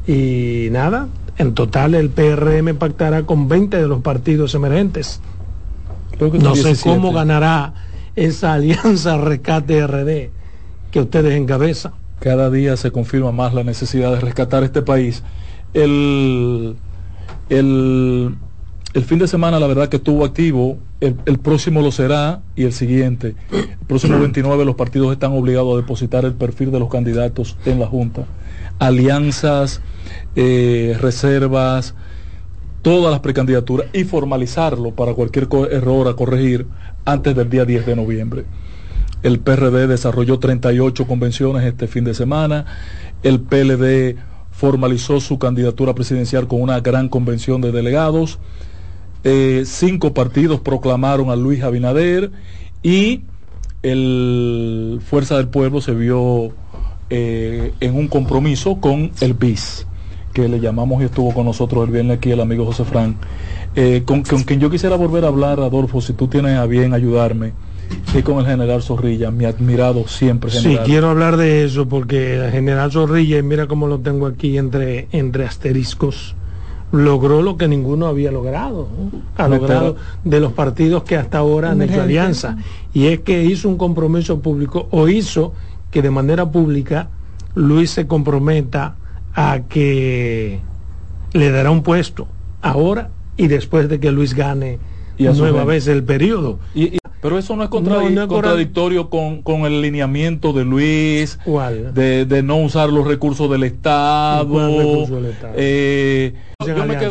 Y nada, en total el PRM pactará con 20 de los partidos emergentes. que No sé 17. cómo ganará esa alianza rescate RD que ustedes encabezan. Cada día se confirma más la necesidad de rescatar este país. El, el el fin de semana la verdad que estuvo activo, el, próximo lo será y el siguiente. El próximo 29 los partidos están obligados a depositar el perfil de los candidatos en la Junta. Alianzas, eh, reservas, todas las precandidaturas y formalizarlo para cualquier error a corregir antes del día 10 de noviembre. El PRD desarrolló 38 convenciones este fin de semana. El PLD formalizó su candidatura presidencial con una gran convención de delegados. Eh, cinco partidos proclamaron a Luis Abinader y el Fuerza del Pueblo se vio eh, en un compromiso con el BIS, que le llamamos y estuvo con nosotros el viernes aquí el amigo José Fran, eh, con, con quien yo quisiera volver a hablar, Adolfo, si tú tienes a bien ayudarme, y con el general Zorrilla, mi admirado siempre Sí, quiero hablar de eso porque el general Zorrilla, y mira cómo lo tengo aquí entre, entre asteriscos, logró lo que ninguno había logrado. ¿no? Ha logrado de los partidos que hasta ahora han hecho alianza. Y es que hizo un compromiso público o hizo que de manera pública Luis se comprometa a que le dará un puesto ahora y después de que Luis gane Y a nueva vez el periodo. Y- y- pero eso no es contra- No, no es contradictorio con, con el lineamiento de Luis, De, de no usar los recursos del Estado. Eh, yo me quedé